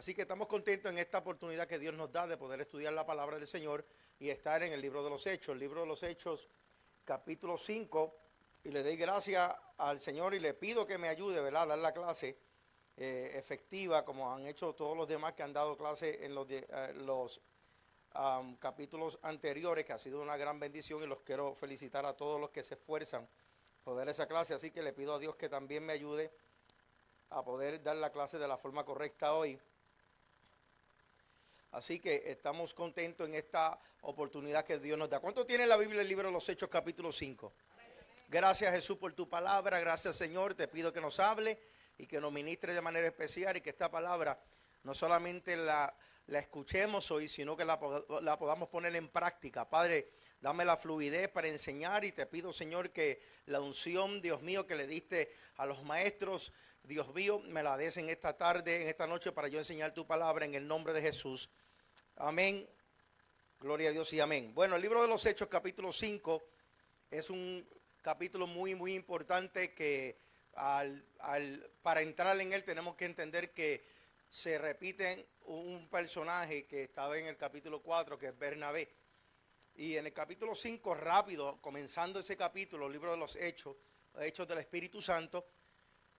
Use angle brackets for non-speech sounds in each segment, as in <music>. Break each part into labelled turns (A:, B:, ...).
A: Así que estamos contentos en esta oportunidad que Dios nos da de poder estudiar la palabra del Señor y estar en el libro de los Hechos, el libro de los Hechos, capítulo 5. Y le doy gracias al Señor y le pido que me ayude, ¿verdad?, a dar la clase eh, efectiva, como han hecho todos los demás que han dado clase en los, eh, los capítulos anteriores, que ha sido una gran bendición y los quiero felicitar a todos los que se esfuerzan por dar esa clase. Así que le pido a Dios que también me ayude a poder dar la clase de la forma correcta hoy. Así que estamos contentos en esta oportunidad que Dios nos da. ¿Cuánto tiene la Biblia el libro de los Hechos capítulo 5? Gracias Jesús por tu palabra, gracias Señor, te pido que nos hable y que nos ministre de manera especial y que esta palabra no solamente la, escuchemos hoy, sino que la, la, podamos poner en práctica. Padre, dame la fluidez para enseñar y te pido, Señor, que la unción, Dios mío, que le diste a los maestros, Dios mío, me la des en esta tarde, en esta noche, para yo enseñar tu palabra en el nombre de Jesús. Amén. Gloria a Dios y amén. Bueno, el libro de los Hechos, capítulo 5, es un capítulo muy, muy importante que al, para entrar en él tenemos que entender que se repite un personaje que estaba en el capítulo 4, que es Bernabé. Y en el capítulo 5, rápido, comenzando ese capítulo, el libro de los Hechos, Hechos del Espíritu Santo,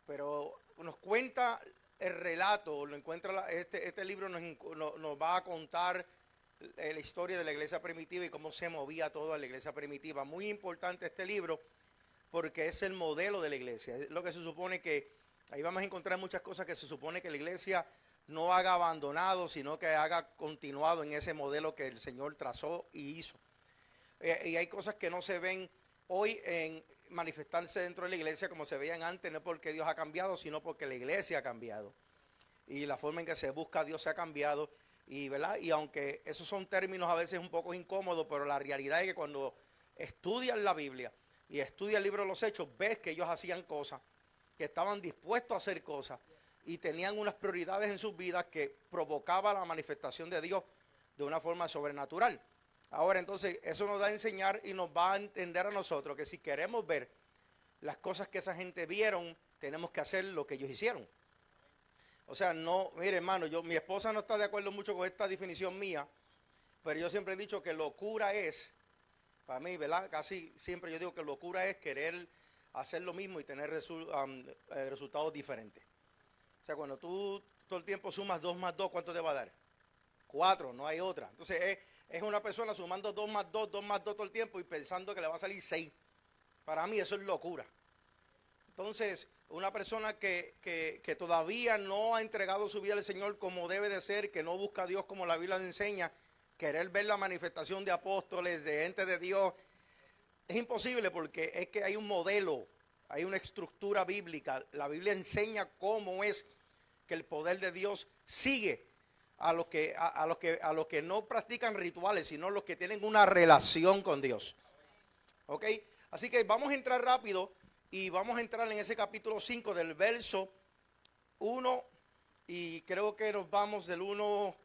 A: pero nos cuenta el relato, lo encuentra este, este libro nos, nos, va a contar la historia de la iglesia primitiva y cómo se movía toda la iglesia primitiva. Muy importante este libro porque es el modelo de la iglesia. Es lo que se supone que, ahí vamos a encontrar muchas cosas que se supone que la iglesia no haga abandonado, sino que haga continuado en ese modelo que el Señor trazó y hizo. Eh, y hay cosas que no se ven hoy en manifestarse dentro de la iglesia como se veían antes, no porque Dios ha cambiado, sino porque la iglesia ha cambiado. Y la forma en que se busca a Dios se ha cambiado. Y, ¿verdad? y aunque esos son términos a veces un poco incómodos, pero la realidad es que cuando estudian la Biblia, y estudia el libro de los hechos, ves que ellos hacían cosas, que estaban dispuestos a hacer cosas y tenían unas prioridades en sus vidas que provocaba la manifestación de Dios de una forma sobrenatural. Ahora entonces eso nos da a enseñar y nos va a entender a nosotros que si queremos ver las cosas que esa gente vieron, tenemos que hacer lo que ellos hicieron. O sea, no, mire hermano, yo, mi esposa no está de acuerdo mucho con esta definición mía, pero yo siempre he dicho que locura es para mí, ¿verdad? Casi siempre yo digo que locura es querer hacer lo mismo y tener eh, resultados diferentes. O sea, cuando tú todo el tiempo sumas 2 más 2, ¿cuánto te va a dar? 4, no hay otra. Entonces es, una persona sumando 2 más 2, 2 más 2 todo el tiempo y pensando que le va a salir 6. Para mí eso es locura. Entonces, una persona que, que, todavía no ha entregado su vida al Señor como debe de ser, que no busca a Dios como la Biblia le enseña, querer ver la manifestación de apóstoles, de gente de Dios, es imposible porque es que hay un modelo, hay una estructura bíblica. La Biblia enseña cómo es que el poder de Dios sigue a los que, a, los que, a los que no practican rituales, sino los que tienen una relación con Dios. ¿Ok? Así que vamos a entrar rápido y vamos a entrar en ese capítulo 5 del verso 1 y creo que nos vamos del 1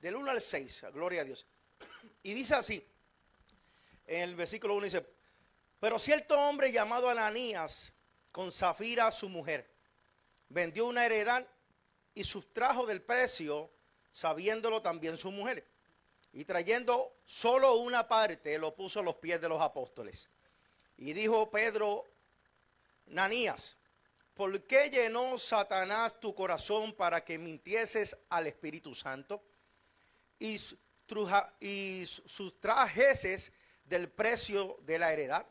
A: del 1 al 6, gloria a Dios. Y dice así, en el versículo 1 dice, pero cierto hombre llamado Ananías, con Zafira su mujer, vendió una heredad y sustrajo del precio, sabiéndolo también su mujer. Y trayendo solo una parte, lo puso a los pies de los apóstoles. Y dijo Pedro, Ananías, ¿por qué llenó Satanás tu corazón para que mintieses al Espíritu Santo? y, y sustrajeses del precio de la heredad,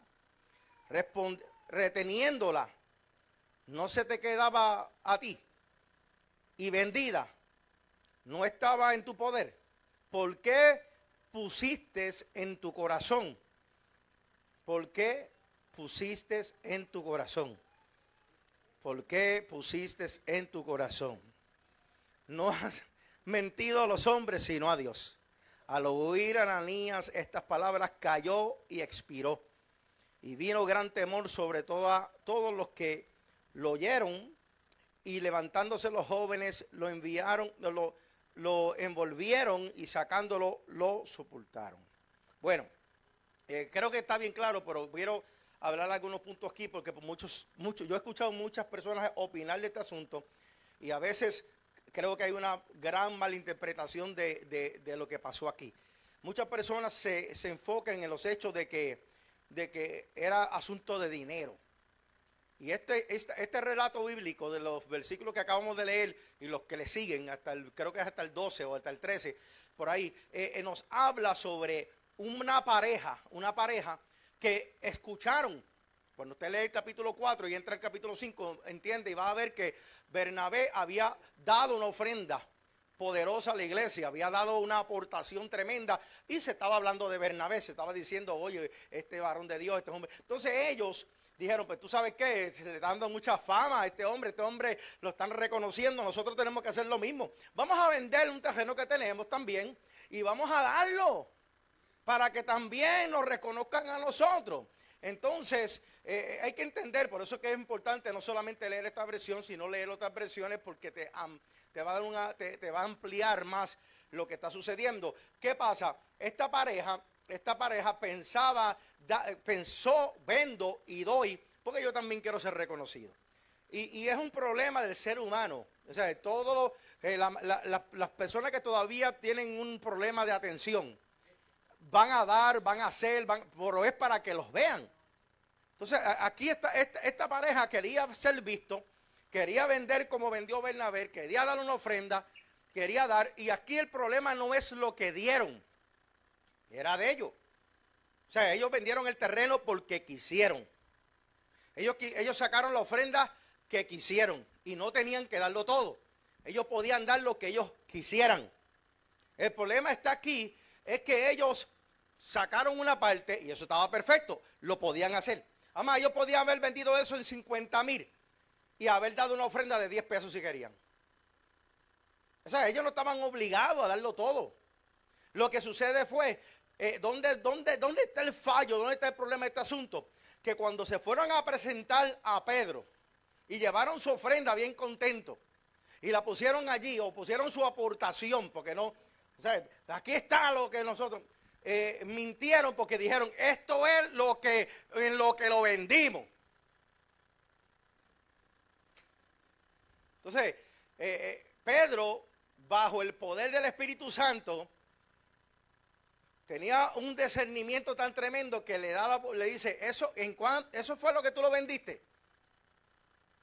A: reteniéndola, no se te quedaba a ti y vendida, no estaba en tu poder. ¿Por qué pusiste en tu corazón? ¿Por qué pusiste en tu corazón? ¿Por qué pusiste en tu corazón? No mentido a los hombres, sino a Dios. Al oír Ananías estas palabras, cayó y expiró. Y vino gran temor sobre toda, todos los que lo oyeron. Y levantándose los jóvenes, lo enviaron, lo, lo envolvieron y sacándolo, lo sepultaron. Bueno, eh, creo que está bien claro, pero quiero hablar algunos puntos aquí porque muchos, muchos, yo he escuchado muchas personas opinar de este asunto y a veces creo que hay una gran malinterpretación de, de, lo que pasó aquí. Muchas personas se, se, enfocan en los hechos de que, de que era asunto de dinero. Y este, este, relato bíblico de los versículos que acabamos de leer y los que le siguen, hasta el, creo que es hasta el 12 o hasta el 13, por ahí, eh, eh, nos habla sobre una pareja, una pareja que escucharon. Cuando usted lee el capítulo 4 y entra el capítulo 5, entiende y va a ver que Bernabé había dado una ofrenda poderosa a la iglesia, había dado una aportación tremenda y se estaba hablando de Bernabé, se estaba diciendo, oye, este varón de Dios, este hombre. Entonces ellos dijeron, pues tú sabes qué, se le dando mucha fama a este hombre, este hombre lo están reconociendo, nosotros tenemos que hacer lo mismo. Vamos a vender un terreno que tenemos también y vamos a darlo para que también nos reconozcan a nosotros. Entonces, eh, hay que entender, por eso que es importante no solamente leer esta versión, sino leer otras versiones, porque te, te, va, a te, va a ampliar más lo que está sucediendo. ¿Qué pasa? Esta pareja, esta pareja pensaba, pensó, vendo y doy, porque yo también quiero ser reconocido. Y, es un problema del ser humano. O sea, todos eh, las personas que todavía tienen un problema de atención, van a dar, van a hacer, van, pero es para que los vean. Entonces, aquí esta, esta, pareja quería ser visto, quería vender como vendió Bernabé, quería dar una ofrenda, quería dar, y aquí el problema no es lo que dieron, era de ellos. O sea, ellos vendieron el terreno porque quisieron. Ellos, ellos sacaron la ofrenda que quisieron y no tenían que darlo todo. Ellos podían dar lo que ellos quisieran. El problema está aquí, es que ellos sacaron una parte y eso estaba perfecto, lo podían hacer. Además, ellos podían haber vendido eso en 50 mil y haber dado una ofrenda de 10 pesos si querían. O sea, ellos no estaban obligados a darlo todo. Lo que sucede fue, eh, ¿dónde, dónde, dónde está el fallo? ¿Dónde está el problema de este asunto? Que cuando se fueron a presentar a Pedro y llevaron su ofrenda bien contento y la pusieron allí o pusieron su aportación, porque no, o sea, aquí está lo que nosotros, eh, mintieron porque dijeron, esto es lo que, en lo que lo vendimos. Entonces, eh, Pedro, bajo el poder del Espíritu Santo, tenía un discernimiento tan tremendo que le, da le dice, eso, en eso fue lo que tú lo vendiste.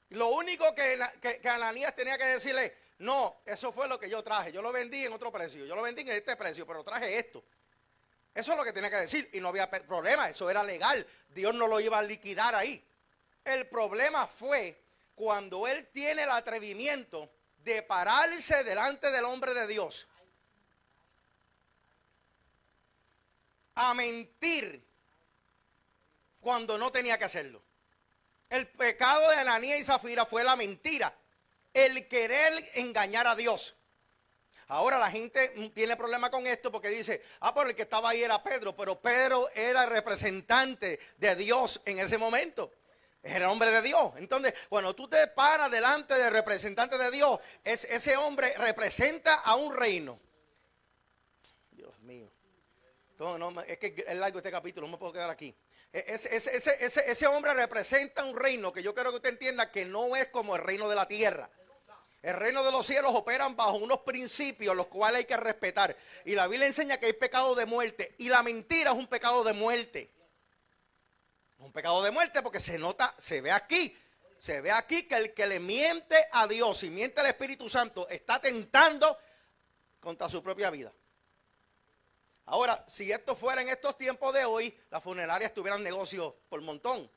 A: Lo único que, que, que, Ananías tenía que decirle, no, eso fue lo que yo traje. Yo lo vendí en otro precio. Yo lo vendí en este precio, pero traje esto. Eso es lo que tenía que decir y no había problema, eso era legal. Dios no lo iba a liquidar ahí. El problema fue cuando él tiene el atrevimiento de pararse delante del hombre de Dios a mentir cuando no tenía que hacerlo. El pecado de Ananía y Zafira fue la mentira, el querer engañar a Dios. Ahora la gente tiene problema con esto porque dice, ah, pero el que estaba ahí era Pedro, pero Pedro era representante de Dios en ese momento. Era hombre de Dios. Entonces, bueno, tú te paras delante del representante de Dios, es, ese hombre representa a un reino. Dios mío. es que es largo este capítulo, no me puedo quedar aquí. E, ese, hombre representa un reino que yo quiero que usted entienda que no es como el reino de la tierra. El reino de los cielos operan bajo unos principios los cuales hay que respetar. Y la Biblia enseña que hay pecado de muerte. Y la mentira es un pecado de muerte. Un pecado de muerte porque se nota, se ve aquí. Se ve aquí que el que le miente a Dios y miente al Espíritu Santo está tentando contra su propia vida. Ahora, si esto fuera en estos tiempos de hoy, las funerarias tuvieran negocio por montón.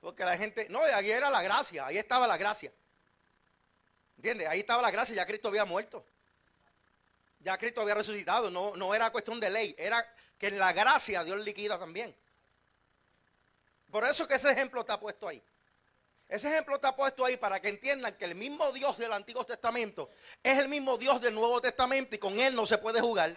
A: Porque la gente, no, ahí era la gracia, ahí estaba la gracia. ¿Entiendes? Ahí estaba la gracia, ya Cristo había muerto. Ya Cristo había resucitado, no, no era cuestión de ley, era que la gracia Dios liquida también. Por eso que ese ejemplo está puesto ahí. Ese ejemplo está puesto ahí para que entiendan que el mismo Dios del Antiguo Testamento es el mismo Dios del Nuevo Testamento y con Él no se puede jugar.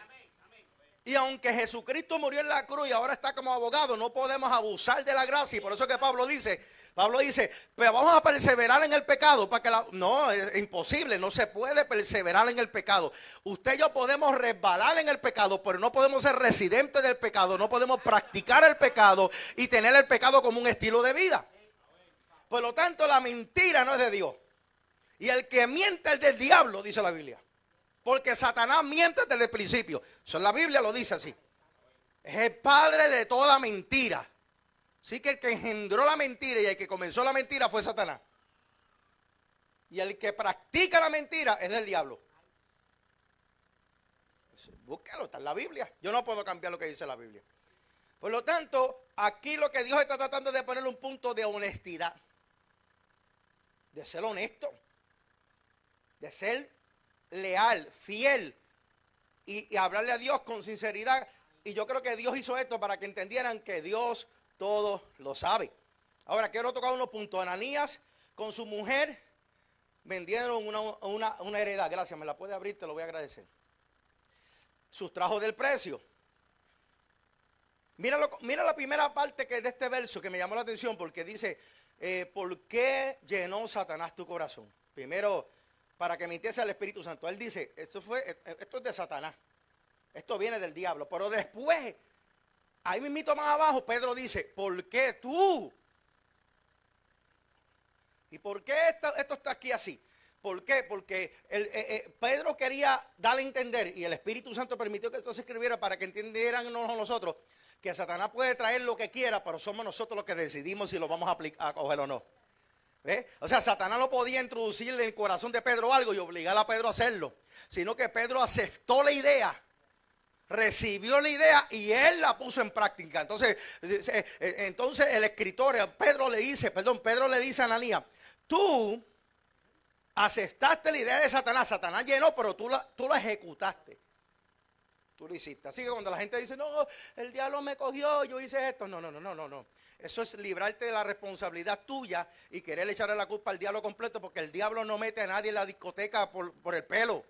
A: Y aunque Jesucristo murió en la cruz y ahora está como abogado, no podemos abusar de la gracia. Y por eso que Pablo dice, Pablo dice, pero vamos a perseverar en el pecado. Para que la... No, es imposible, no se puede perseverar en el pecado. Usted y yo podemos resbalar en el pecado, pero no podemos ser residentes del pecado, no podemos practicar el pecado y tener el pecado como un estilo de vida. Por lo tanto, la mentira no es de Dios. Y el que miente es del diablo, dice la Biblia. Porque Satanás miente desde el principio. La Biblia lo dice así. Es el padre de toda mentira. Así que el que engendró la mentira y el que comenzó la mentira fue Satanás. Y el que practica la mentira es del diablo. Búscalo, está en la Biblia. Yo no puedo cambiar lo que dice la Biblia. Por lo tanto, aquí lo que Dios está tratando de poner un punto de honestidad. De ser honesto. De ser leal, fiel. Y, hablarle a Dios con sinceridad. Y yo creo que Dios hizo esto para que entendieran que Dios todo lo sabe. Ahora quiero tocar unos puntos. Ananías con su mujer vendieron una, heredad. Gracias, me la puede abrir, te lo voy a agradecer. Sustrajo del precio. Mira la primera parte que de este verso que me llamó la atención porque dice, eh, ¿por qué llenó Satanás tu corazón? Primero, para que mintiese al Espíritu Santo. Él dice, esto, fue, esto es de Satanás. Esto viene del diablo. Pero después Ahí mismito más abajo, Pedro dice, ¿por qué tú? ¿Y por qué esto, está aquí así? ¿Por qué? Porque eh, eh, Pedro quería darle a entender y el Espíritu Santo permitió que esto se escribiera para que entendieran nosotros que Satanás puede traer lo que quiera, pero somos nosotros los que decidimos si lo vamos a, coger o no. O sea, Satanás no podía introducirle en el corazón de Pedro algo y obligar a Pedro a hacerlo, sino que Pedro aceptó la idea recibió la idea y él la puso en práctica. Entonces, eh, eh, entonces el escritor, Pedro le dice, perdón, Pedro le dice a Ananías, tú aceptaste la idea de Satanás, Satanás llenó, pero tú la, tú la ejecutaste. Tú lo hiciste. Así que cuando la gente dice, no, el diablo me cogió, yo hice esto. No, no, no, no, no, no. Eso es librarte de la responsabilidad tuya y querer echarle la culpa al diablo completo porque el diablo no mete a nadie en la discoteca por, por el pelo.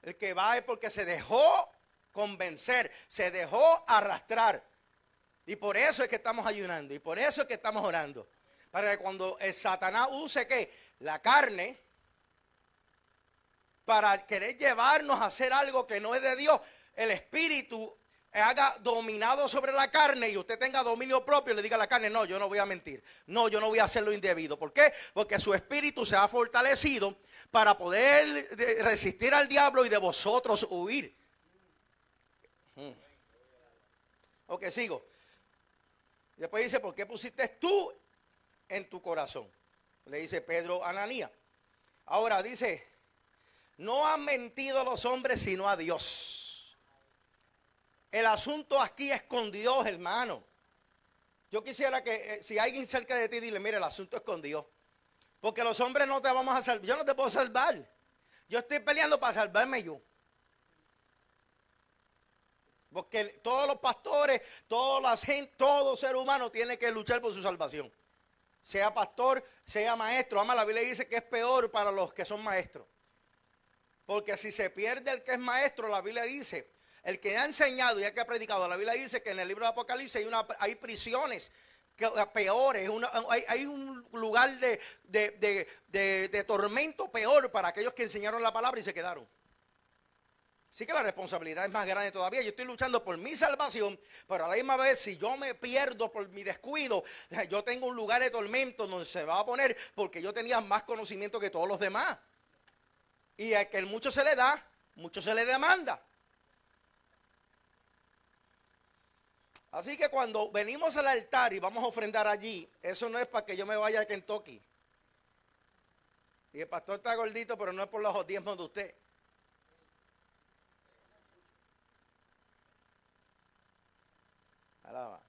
A: El que va es porque se dejó convencer, se dejó arrastrar. Y por eso es que estamos ayunando y por eso es que estamos orando. Para que cuando el Satanás use que la carne para querer llevarnos a hacer algo que no es de Dios, el espíritu haga dominado sobre la carne y usted tenga dominio propio, le diga a la carne, no, yo no voy a mentir, no, yo no voy a hacer lo indebido. ¿Por qué? Porque su espíritu se ha fortalecido para poder resistir al diablo y de vosotros huir. Hmm. Ok, sigo. Después dice, ¿por qué pusiste tú en tu corazón? Le dice Pedro a Ananía. Ahora dice, no han mentido a los hombres sino a Dios. El asunto aquí es con Dios, hermano. Yo quisiera que eh, si alguien cerca de ti, dile, mire, el asunto es con Dios. Porque los hombres no te vamos a salvar. Yo no te puedo salvar. Yo estoy peleando para salvarme yo. Porque todos los pastores, toda la gente, todo ser humano tiene que luchar por su salvación. Sea pastor, sea maestro. Ama la Biblia dice que es peor para los que son maestros. Porque si se pierde el que es maestro, la Biblia dice el que ha enseñado y el que ha predicado, la Biblia dice que en el libro de Apocalipsis hay, prisiones que, peores, hay, un lugar de, tormento peor para aquellos que enseñaron la palabra y se quedaron. Así que la responsabilidad es más grande todavía. Yo estoy luchando por mi salvación, pero a la misma vez, si yo me pierdo por mi descuido, yo tengo un lugar de tormento donde se va a poner porque yo tenía más conocimiento que todos los demás. Y a que mucho se le da, mucho se le demanda. Así que cuando venimos al altar y vamos a ofrendar allí, eso no es para que yo me vaya a Kentucky. Y el pastor está gordito, pero no es por los diezmos de usted. Alaba.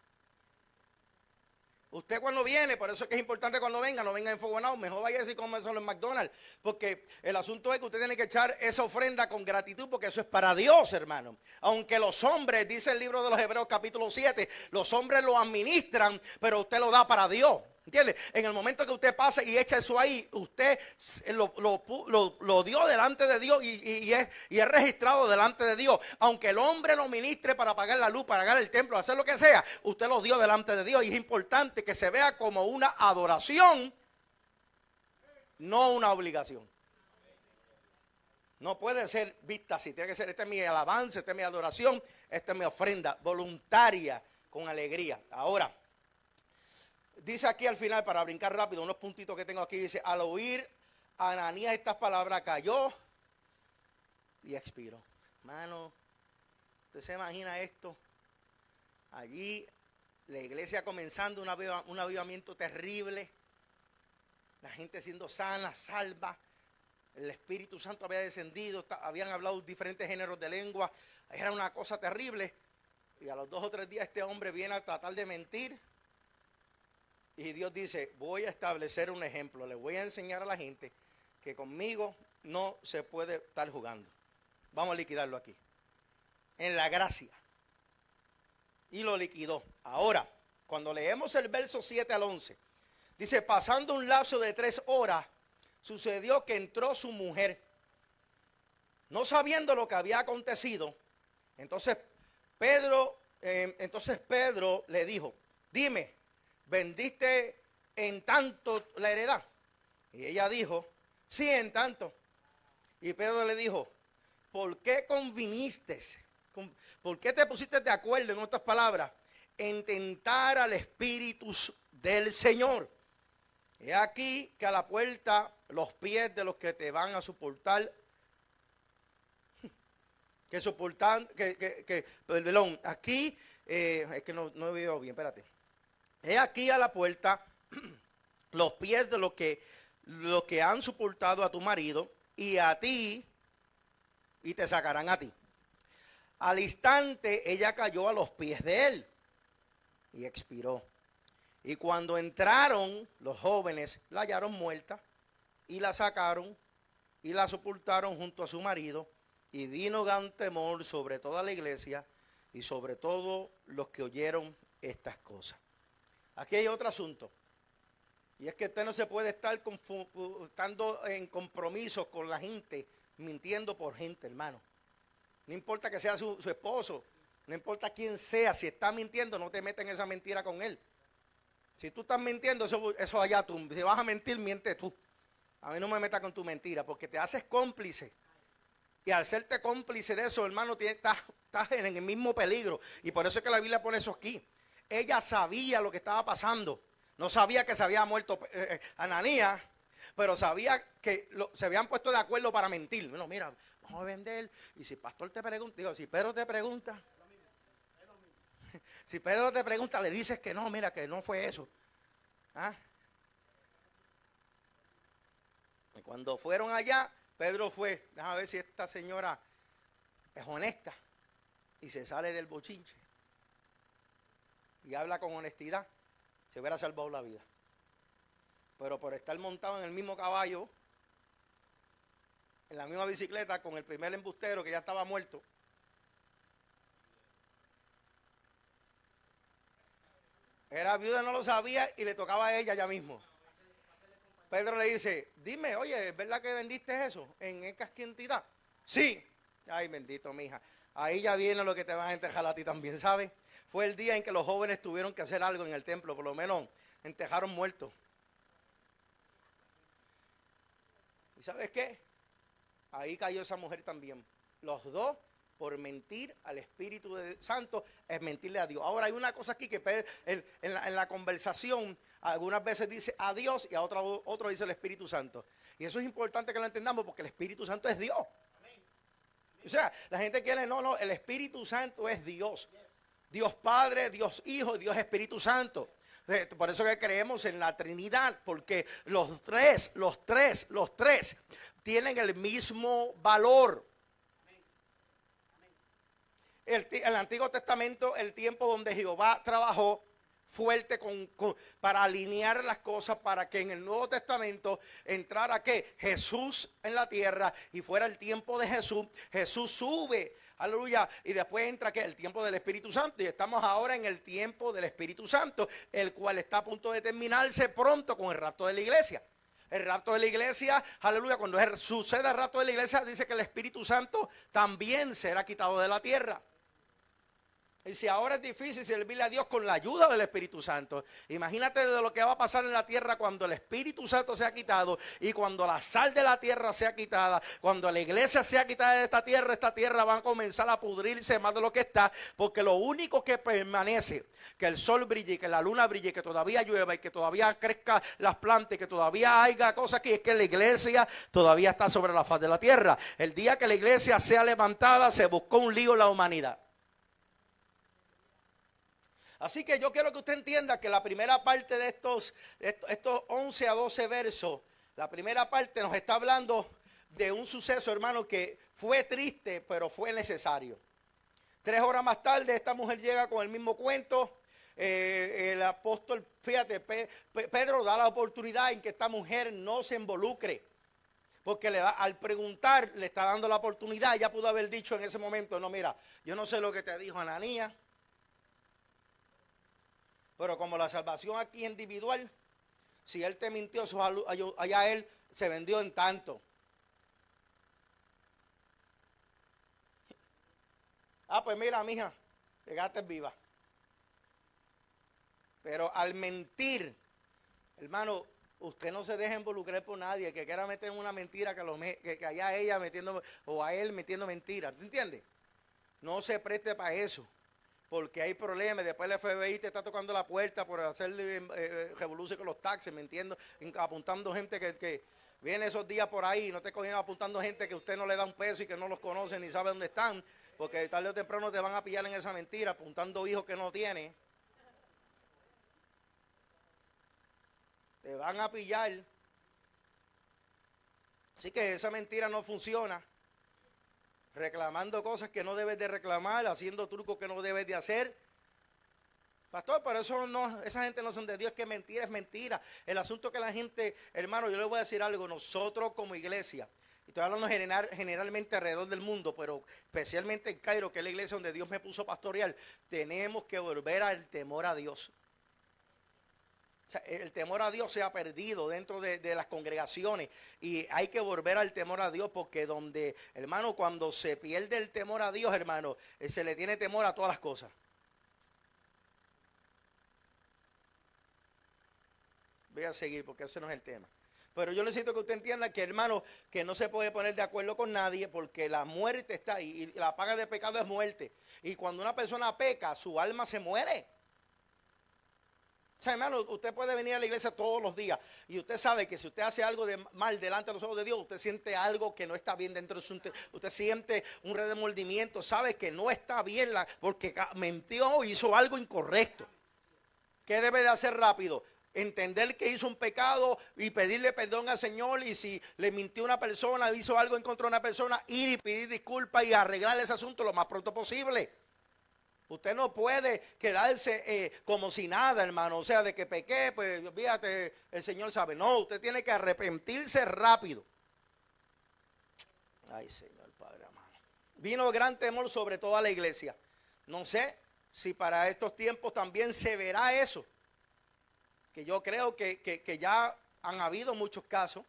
A: Usted cuando viene, por eso es que es importante cuando venga, no venga enfogonado, mejor vaya a decir como eso en McDonald's, porque el asunto es que usted tiene que echar esa ofrenda con gratitud, porque eso es para Dios, hermano. Aunque los hombres, dice el libro de los Hebreos capítulo 7, los hombres lo administran, pero usted lo da para Dios. ¿Entiende? En el momento que usted pasa y echa eso ahí, usted lo, dio delante de Dios y, es, registrado delante de Dios. Aunque el hombre lo ministre para pagar la luz, para pagar el templo, hacer lo que sea, usted lo dio delante de Dios. Y es importante que se vea como una adoración, no una obligación. No puede ser vista así, tiene que ser, esta es mi alabanza, esta es mi adoración, esta es mi ofrenda voluntaria, con alegría. Ahora, dice aquí al final, para brincar rápido, unos puntitos que tengo aquí, dice, al oír Ananías estas palabras cayó y expiró. Mano, ¿usted se imagina esto? Allí la iglesia comenzando un, un avivamiento terrible, la gente siendo sana, salva, el Espíritu Santo había descendido, habían hablado diferentes géneros de lengua, era una cosa terrible. Y a los dos o tres días este hombre viene a tratar de mentir. Y Dios dice, voy a establecer un ejemplo, le voy a enseñar a la gente que conmigo no se puede estar jugando. Vamos a liquidarlo aquí. En la gracia. Y lo liquidó. Ahora, cuando leemos el verso 7 al 11, dice, pasando un lapso de tres horas, sucedió que entró su mujer, no sabiendo lo que había acontecido. Entonces Pedro, em, entonces Pedro le dijo, dime, ¿vendiste en tanto la heredad? Y ella dijo, sí, en tanto. Y Pedro le dijo, ¿por qué conviniste? ¿Por qué te pusiste de acuerdo, en otras palabras, en tentar al Espíritu del Señor? He aquí que a la puerta los pies de los que te van a soportar, que soportan, que, que, que perdón, aquí, eh, es que no, no veo bien, espérate. He aquí a la puerta <clears throat> los pies de los que, los que han soportado a tu marido y a ti, y te sacarán a ti. Al instante ella cayó a los pies de él y expiró. Y cuando entraron los jóvenes, la hallaron muerta y la sacaron y la sepultaron junto a su marido. Y vino gran temor sobre toda la iglesia y sobre todos los que oyeron estas cosas. Aquí hay otro asunto. Y es que usted no se puede estar estando en compromiso con la gente, mintiendo por gente, hermano. No importa que sea su, su esposo, no importa quién sea, si está mintiendo, no te metas en esa mentira con él. Si tú estás mintiendo, eso, eso allá tú. Si vas a mentir, miente tú. A mí no me metas con tu mentira, porque te haces cómplice. Y al serte cómplice de eso, hermano, estás, en el mismo peligro. Y por eso es que la Biblia pone eso aquí. Ella sabía lo que estaba pasando. No sabía que se había muerto eh, eh, Ananías, pero sabía que se habían puesto de acuerdo para mentir. Bueno, mira, vamos a vender. Y si pastor te pregunta, si Pedro te pregunta, <laughs> si Pedro te pregunta, le dices que no, mira, que no fue eso. ¿Ah? Y cuando fueron allá, Pedro fue, déjame ver si esta señora es honesta y se sale del bochinche y habla con honestidad, se hubiera salvado la vida. Pero por estar montado en el mismo caballo, en la misma bicicleta, con el primer embustero que ya estaba muerto, Era viuda, no lo sabía y le tocaba a ella ya mismo. Pedro le dice, dime, oye, ¿es verdad que vendiste eso en esta cantidad? Sí. Ay, bendito, mija. Ahí ya viene lo que te vas a entejar a ti también, ¿sabes? Fue el día en que los jóvenes tuvieron que hacer algo en el templo, por lo menos entejaron muertos. ¿Y sabes qué? Ahí cayó esa mujer también. Los dos por mentir al Espíritu Santo es mentirle a Dios. Ahora hay una cosa aquí que en, la, conversación algunas veces dice a Dios y a otro, otro dice el Espíritu Santo. Y eso es importante que lo entendamos porque el Espíritu Santo es Dios. O sea, la gente quiere, no, no, el Espíritu Santo es Dios. Dios Padre, Dios Hijo, Dios Espíritu Santo. Eh, por eso que creemos en la Trinidad, porque los tres, los tres, los tres tienen el mismo valor. El, Antiguo Testamento, el tiempo donde Jehová trabajó fuerte para alinear las cosas para que en el Nuevo Testamento entrara que Jesús en la tierra y fuera el tiempo de Jesús. Jesús sube, aleluya, y después entra que el tiempo del Espíritu Santo y estamos ahora en el tiempo del Espíritu Santo, el cual está a punto de terminarse pronto con el rapto de la iglesia. El rapto de la iglesia, aleluya, cuando suceda el rapto de la iglesia, dice que el Espíritu Santo también será quitado de la tierra. Y si ahora es difícil servirle a Dios con la ayuda del Espíritu Santo, imagínate de lo que va a pasar en la tierra cuando el Espíritu Santo sea quitado y cuando la sal de la tierra sea quitada, cuando la iglesia sea quitada de esta tierra, esta tierra va a comenzar a pudrirse más de lo que está, porque lo único que permanece, que el sol brille, que la luna brille, que todavía llueva y que todavía crezca las plantas, y que todavía haya cosas aquí, es que la iglesia todavía está sobre la faz de la tierra. El día que la iglesia sea levantada, se buscó un lío en la humanidad. Así que yo quiero que usted entienda que la primera parte de estos, estos 11 a 12 versos, la primera parte nos está hablando de un suceso, hermano, que fue triste, pero fue necesario. Tres horas más tarde, esta mujer llega con el mismo cuento. Eh, el apóstol, fíjate, Pedro da la oportunidad en que esta mujer no se involucre. Porque le da, al preguntar, le está dando la oportunidad. Ella pudo haber dicho en ese momento: No, mira, yo no sé lo que te dijo Ananías. Pero como la salvación aquí es individual, si él te mintió, allá él se vendió en tanto. Ah, pues mira, mija, llegaste viva. Pero al mentir, hermano, usted no se deja involucrar por nadie. Que quiera meter una mentira, que, lo que, allá ella metiendo, o a él metiendo mentiras. ¿Tú entiendes? No se preste para eso porque hay problemas. Después el FBI te está tocando la puerta por hacerle eh, eh revolución con los taxis, ¿me entiendo? Apuntando gente que, viene esos días por ahí, no te cogen apuntando gente que usted no le da un peso y que no los conoce ni sabe dónde están, porque tarde o temprano te van a pillar en esa mentira, apuntando hijos que no tiene. Te van a pillar. Así que esa mentira no funciona reclamando cosas que no debes de reclamar, haciendo trucos que no debes de hacer. Pastor, pero eso no, esa gente no son de Dios, que mentira es mentira. El asunto que la gente, hermano, yo le voy a decir algo, nosotros como iglesia, y estoy hablando general, generalmente alrededor del mundo, pero especialmente en Cairo, que es la iglesia donde Dios me puso pastoreal, tenemos que volver al temor a Dios el temor a Dios se ha perdido dentro de, las congregaciones y hay que volver al temor a Dios porque donde, hermano, cuando se pierde el temor a Dios, hermano, eh, se le tiene temor a todas las cosas. Voy a seguir porque ese no es el tema. Pero yo necesito que usted entienda que, hermano, que no se puede poner de acuerdo con nadie porque la muerte está ahí y la paga de pecado es muerte. Y cuando una persona peca, su alma se muere. O sea, hermano, usted puede venir a la iglesia todos los días y usted sabe que si usted hace algo de mal delante de los ojos de Dios, usted siente algo que no está bien dentro de su... Usted siente un redemordimiento, sabe que no está bien porque mentió o hizo algo incorrecto. ¿Qué debe de hacer rápido? entender que hizo un pecado y pedirle perdón al Señor y si le mintió una persona, hizo algo en contra de una persona, ir y pedir disculpas y arreglar ese asunto lo más pronto posible. Usted no puede quedarse eh, como si nada, hermano. O sea, de que pequé, pues fíjate, el Señor sabe. No, usted tiene que arrepentirse rápido. Ay, Señor Padre amado. Vino gran temor sobre toda la iglesia. No sé si para estos tiempos también se verá eso. Que yo creo que, que ya han habido muchos casos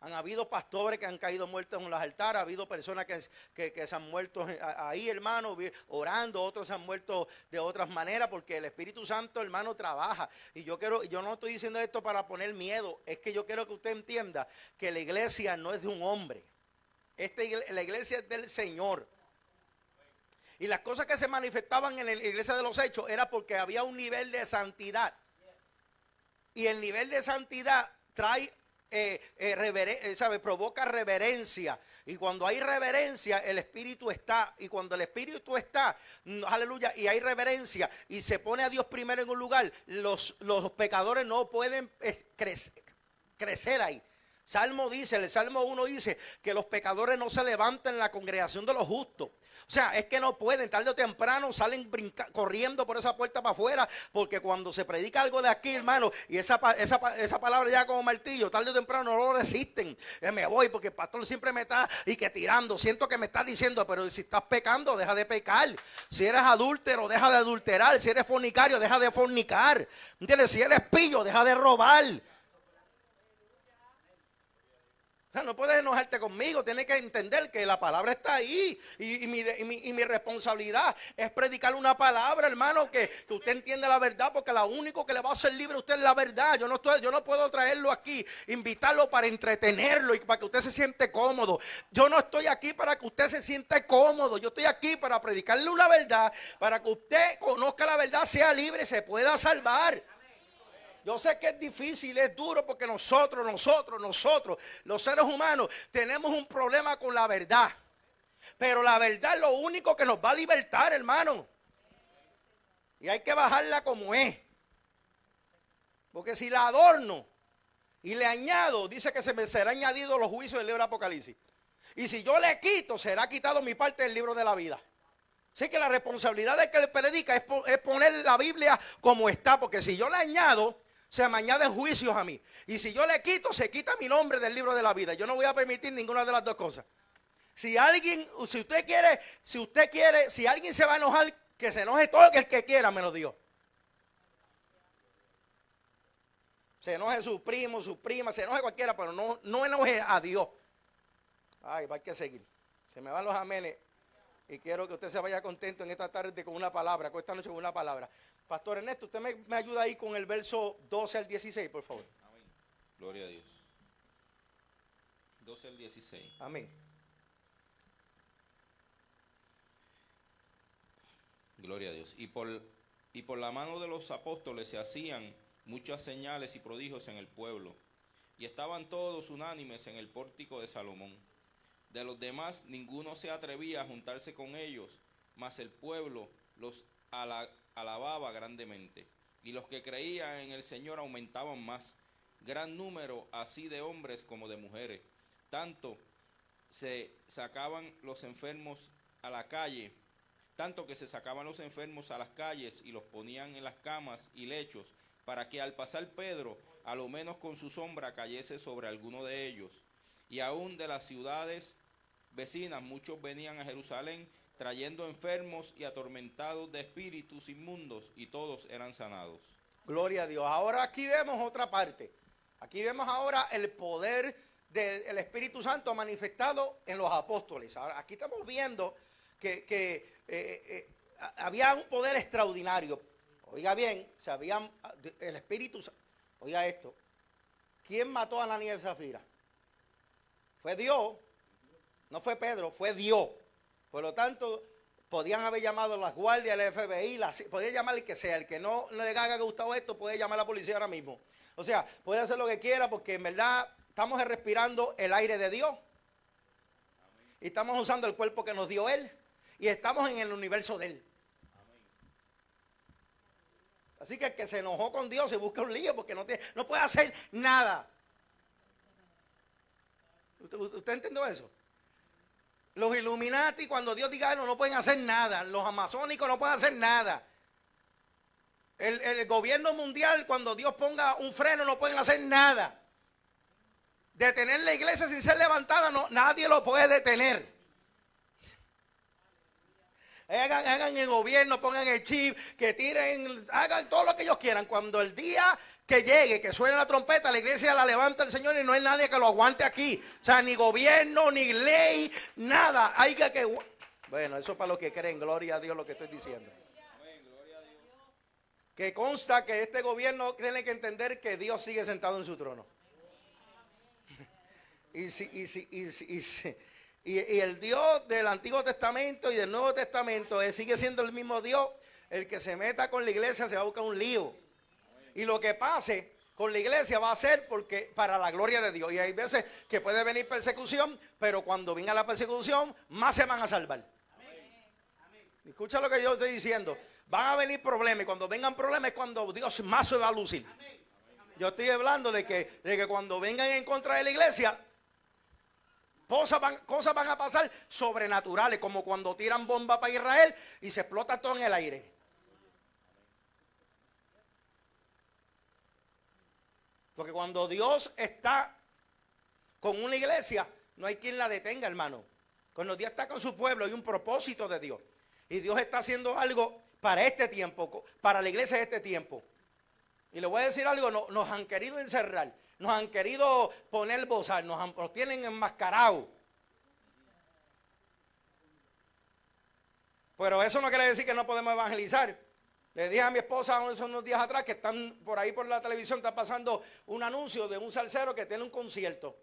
A: han habido pastores que han caído muertos en los altares, ha habido personas que, se han muerto ahí, hermano, orando, otros se han muerto de otras maneras, porque el Espíritu Santo, hermano, trabaja. Y yo quiero, yo no estoy diciendo esto para poner miedo, es que yo quiero que usted entienda que la iglesia no es de un hombre. la iglesia es del Señor. Y las cosas que se manifestaban en la iglesia de los hechos era porque había un nivel de santidad. Y el nivel de santidad trae eh, eh, eh, provoca reverencia. Y cuando hay reverencia, el Espíritu está. Y cuando el Espíritu está, mm, aleluya, y hay reverencia, y se pone a Dios primero en un lugar, los, los pecadores no pueden crecer, crecer ahí. Salmo dice, el Salmo 1 dice que los pecadores no se levantan en la congregación de los justos. O sea, es que no pueden, tarde o temprano salen corriendo por esa puerta para afuera, porque cuando se predica algo de aquí, hermano, y esa, esa, palabra ya como martillo, tarde o temprano no lo resisten. Eh, me voy porque el pastor siempre me está y que tirando. Siento que me está diciendo, pero si estás pecando, deja de pecar. Si eres adúltero, deja de adulterar. Si eres fornicario, deja de fornicar. ¿Entiendes? Si eres pillo, deja de robar. No puedes enojarte conmigo, tienes que entender que la palabra está ahí. Y, mi, responsabilidad es predicar una palabra, hermano, que, usted entienda la verdad, porque lo único que le va a hacer libre a usted es la verdad. Yo no, estoy, yo no puedo traerlo aquí, invitarlo para entretenerlo y para que usted se siente cómodo. Yo no estoy aquí para que usted se sienta cómodo. Yo estoy aquí para predicarle una verdad, para que usted conozca la verdad, sea libre, se pueda salvar. Yo sé que es difícil, es duro porque nosotros, nosotros, nosotros, los seres humanos, tenemos un problema con la verdad. Pero la verdad es lo único que nos va a libertar, hermano. Y hay que bajarla como es. Porque si la adorno y le añado, dice que se me será añadido los juicios del libro de Apocalipsis. Y si yo le quito, será quitado mi parte del libro de la vida. Así que la responsabilidad de que le predica es, poner la Biblia como está. Porque si yo le añado, se me añaden juicios a mí. Y si yo le quito, se quita mi nombre del libro de la vida. Yo no voy a permitir ninguna de las dos cosas. Si alguien, si usted quiere, si usted quiere, si alguien se va a enojar, que se enoje todo el que quiera, menos Dios. Se enoje su primo, su prima, se enoje cualquiera, pero no, no enoje a Dios. Ay, va a que seguir. Se me van los amenes. Y quiero que usted se vaya contento en esta tarde con una palabra, con esta noche con una palabra. Pastor Ernesto, usted me, ayuda ahí con el verso 12 al 16, por favor.
B: Amén. Gloria a Dios. 12 al 16.
A: Amén.
B: Gloria a Dios. Y por, y por la mano de los apóstoles se hacían muchas señales y prodigios en el pueblo. Y estaban todos unánimes en el pórtico de Salomón. De los demás ninguno se atrevía a juntarse con ellos, mas el pueblo los alababa grandemente. Y los que creían en el Señor aumentaban más, gran número así de hombres como de mujeres. Tanto se sacaban los enfermos a la calle, tanto que se sacaban los enfermos a las calles y los ponían en las camas y lechos, para que al pasar Pedro, a lo menos con su sombra cayese sobre alguno de ellos. Y aún de las ciudades vecinas muchos venían a Jerusalén trayendo enfermos y atormentados de espíritus inmundos, y todos eran sanados.
A: Gloria a Dios. Ahora aquí vemos otra parte. Aquí vemos ahora el poder del Espíritu Santo manifestado en los apóstoles. Ahora, aquí estamos viendo que, eh, eh, había un poder extraordinario. Oiga bien, sabían el Espíritu Oiga esto. ¿Quién mató a la nieve Zafira? Fue Dios. No fue Pedro, fue Dios. Por lo tanto, podían haber llamado a las guardias, al FBI, la, podía llamar el que sea. El que no le haya gustado esto, puede llamar a la policía ahora mismo. O sea, puede hacer lo que quiera porque en verdad estamos respirando el aire de Dios. Y estamos usando el cuerpo que nos dio Él. Y estamos en el universo de Él. Así que el que se enojó con Dios se busca un lío porque no, no puede hacer nada. ¿Usted, usted entendió eso? Los Illuminati, cuando Dios diga no pueden hacer nada. Los amazónicos no pueden hacer nada. El, gobierno mundial, cuando Dios ponga un freno, no pueden hacer nada. Detener la iglesia sin ser levantada, no, nadie lo puede detener. Hagan el gobierno, pongan el chip, que tiren, hagan todo lo que ellos quieran. Cuando el día que llegue, que suene la trompeta, la iglesia la levanta el Señor y no hay nadie que lo aguante aquí. O sea, ni gobierno, ni ley, nada. Hay que, bueno, eso para los que creen, gloria a Dios lo que estoy diciendo. Que consta que este gobierno tiene que entender que Dios sigue sentado en su trono. <laughs> Y, si, y, si, y, si, y, el Dios del Antiguo Testamento y del Nuevo Testamento sigue siendo el mismo Dios. El que se meta con la iglesia se va a buscar un lío. Y lo que pase con la iglesia va a ser porque para la gloria de Dios. Y hay veces que puede venir persecución, pero cuando venga la persecución, más se van a salvar. Escucha lo que yo estoy diciendo. Van a venir problemas y cuando vengan problemas es cuando Dios más se va a lucir. Yo estoy hablando de que, de que cuando vengan en contra de la iglesia, cosas van, cosas van a pasar sobrenaturales, como cuando tiran bomba para Israel y se explota todo en el aire. Porque cuando Dios está con una iglesia, no hay quien la detenga, hermano. Cuando Dios está con su pueblo, hay un propósito de Dios. Y Dios está haciendo algo para este tiempo, para la iglesia de este tiempo. Y le voy a decir algo, no- nos han querido encerrar, nos han querido poner bozal, nos, han- nos tienen enmascarados. Pero eso no quiere decir que no podemos evangelizar. Le dije a mi esposa unos días atrás que están por ahí por la televisión, está pasando un anuncio de un salsero que tiene un concierto.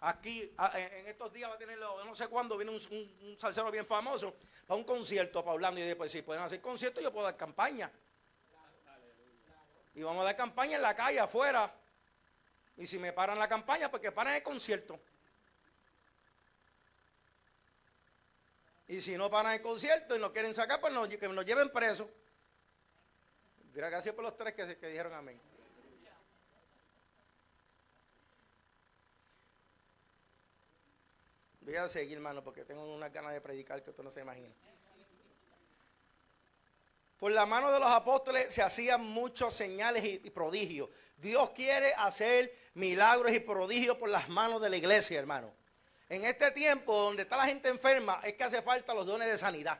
A: Aquí, a- en estos días va a tener, no sé cuándo, viene un, un, salsero bien famoso para un concierto, para Orlando. Y dije, pues si pueden hacer conciertos, yo puedo dar campaña. Y vamos a dar campaña en la calle, afuera. Y si me paran la campaña, pues que paren el concierto. Y si no paran el concierto y no quieren sacar, pues nos- que nos lleven presos. Gracias por los tres que, dijeron amén. Voy a seguir, hermano, porque tengo unas ganas de predicar que usted no se imagina. Por la mano de los apóstoles se hacían muchos señales y prodigios. Dios quiere hacer milagros y prodigios por las manos de la iglesia, hermano. En este tiempo donde está la gente enferma es que hace falta los dones de sanidad.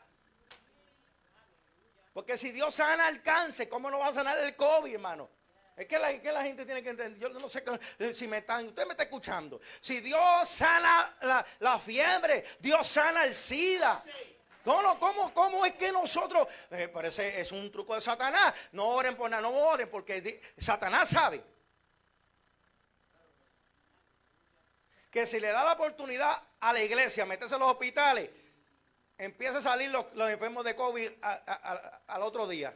A: Porque si Dios sana el cáncer, ¿cómo no va a sanar el COVID, hermano? Es que la, que la gente tiene que entender. Yo no sé que- si me están, usted me está escuchando. Si Dios sana la, fiebre, Dios sana el SIDA. ¿Cómo, cómo, cómo es que nosotros, eh, parece, es un truco de Satanás? No oren por nada, no oren, porque Satanás sabe que si le da la oportunidad a la iglesia meterse en los hospitales, empieza a salir los, los enfermos de COVID a- a- al otro día.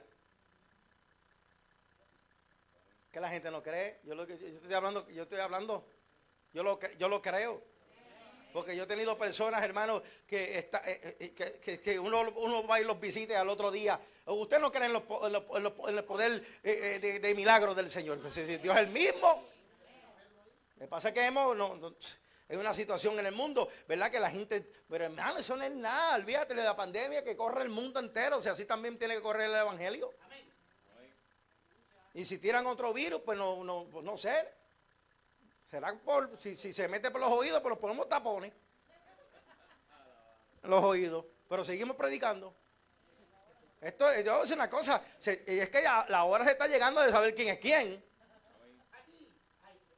A: Que la gente no cree. Yo, estoy hablando, yo estoy hablando, yo lo, yo lo creo. Porque yo he tenido personas, hermanos, que, está, eh, eh, que, que- que uno, uno va y los visite al otro día. Usted no cree en, los en los- en el poder eh, eh, de, de milagros del Señor. Pues, Dios es el mismo. Me pasa que hemos, es una situación en el mundo, ¿verdad? Que la gente, pero hermano, eso no es nada. Olvídate de la pandemia que corre el mundo entero. O sea, así también tiene que correr el evangelio. Y si tiran otro virus, pues no, no, pues no sé. Será por, si, se mete por los oídos, pues nos ponemos tapones. En los oídos. Pero seguimos predicando. Esto, yo voy a decir una cosa, se- es que ya la hora se está llegando de saber quién es quién.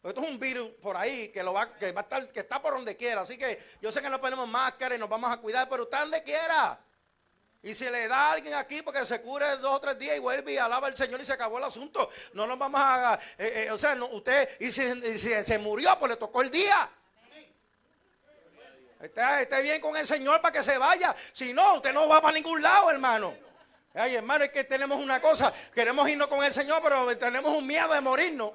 A: Esto es un virus por ahí que lo va, que va a estar, que está por donde quiera. Así que yo sé que no ponemos máscara y nos vamos a cuidar, pero está donde quiera. Y si le da a alguien aquí porque se cure dos o tres días y vuelve y alaba al Señor y se acabó el asunto, no nos vamos a. eh, eh, o sea, usted, y si, y si se murió, pues le tocó el día. Esté, esté bien con el Señor para que se vaya. Si no, usted no va para ningún lado, hermano. Ay, hermano, es que tenemos una cosa. Queremos irnos con el Señor, pero tenemos un miedo de morirnos.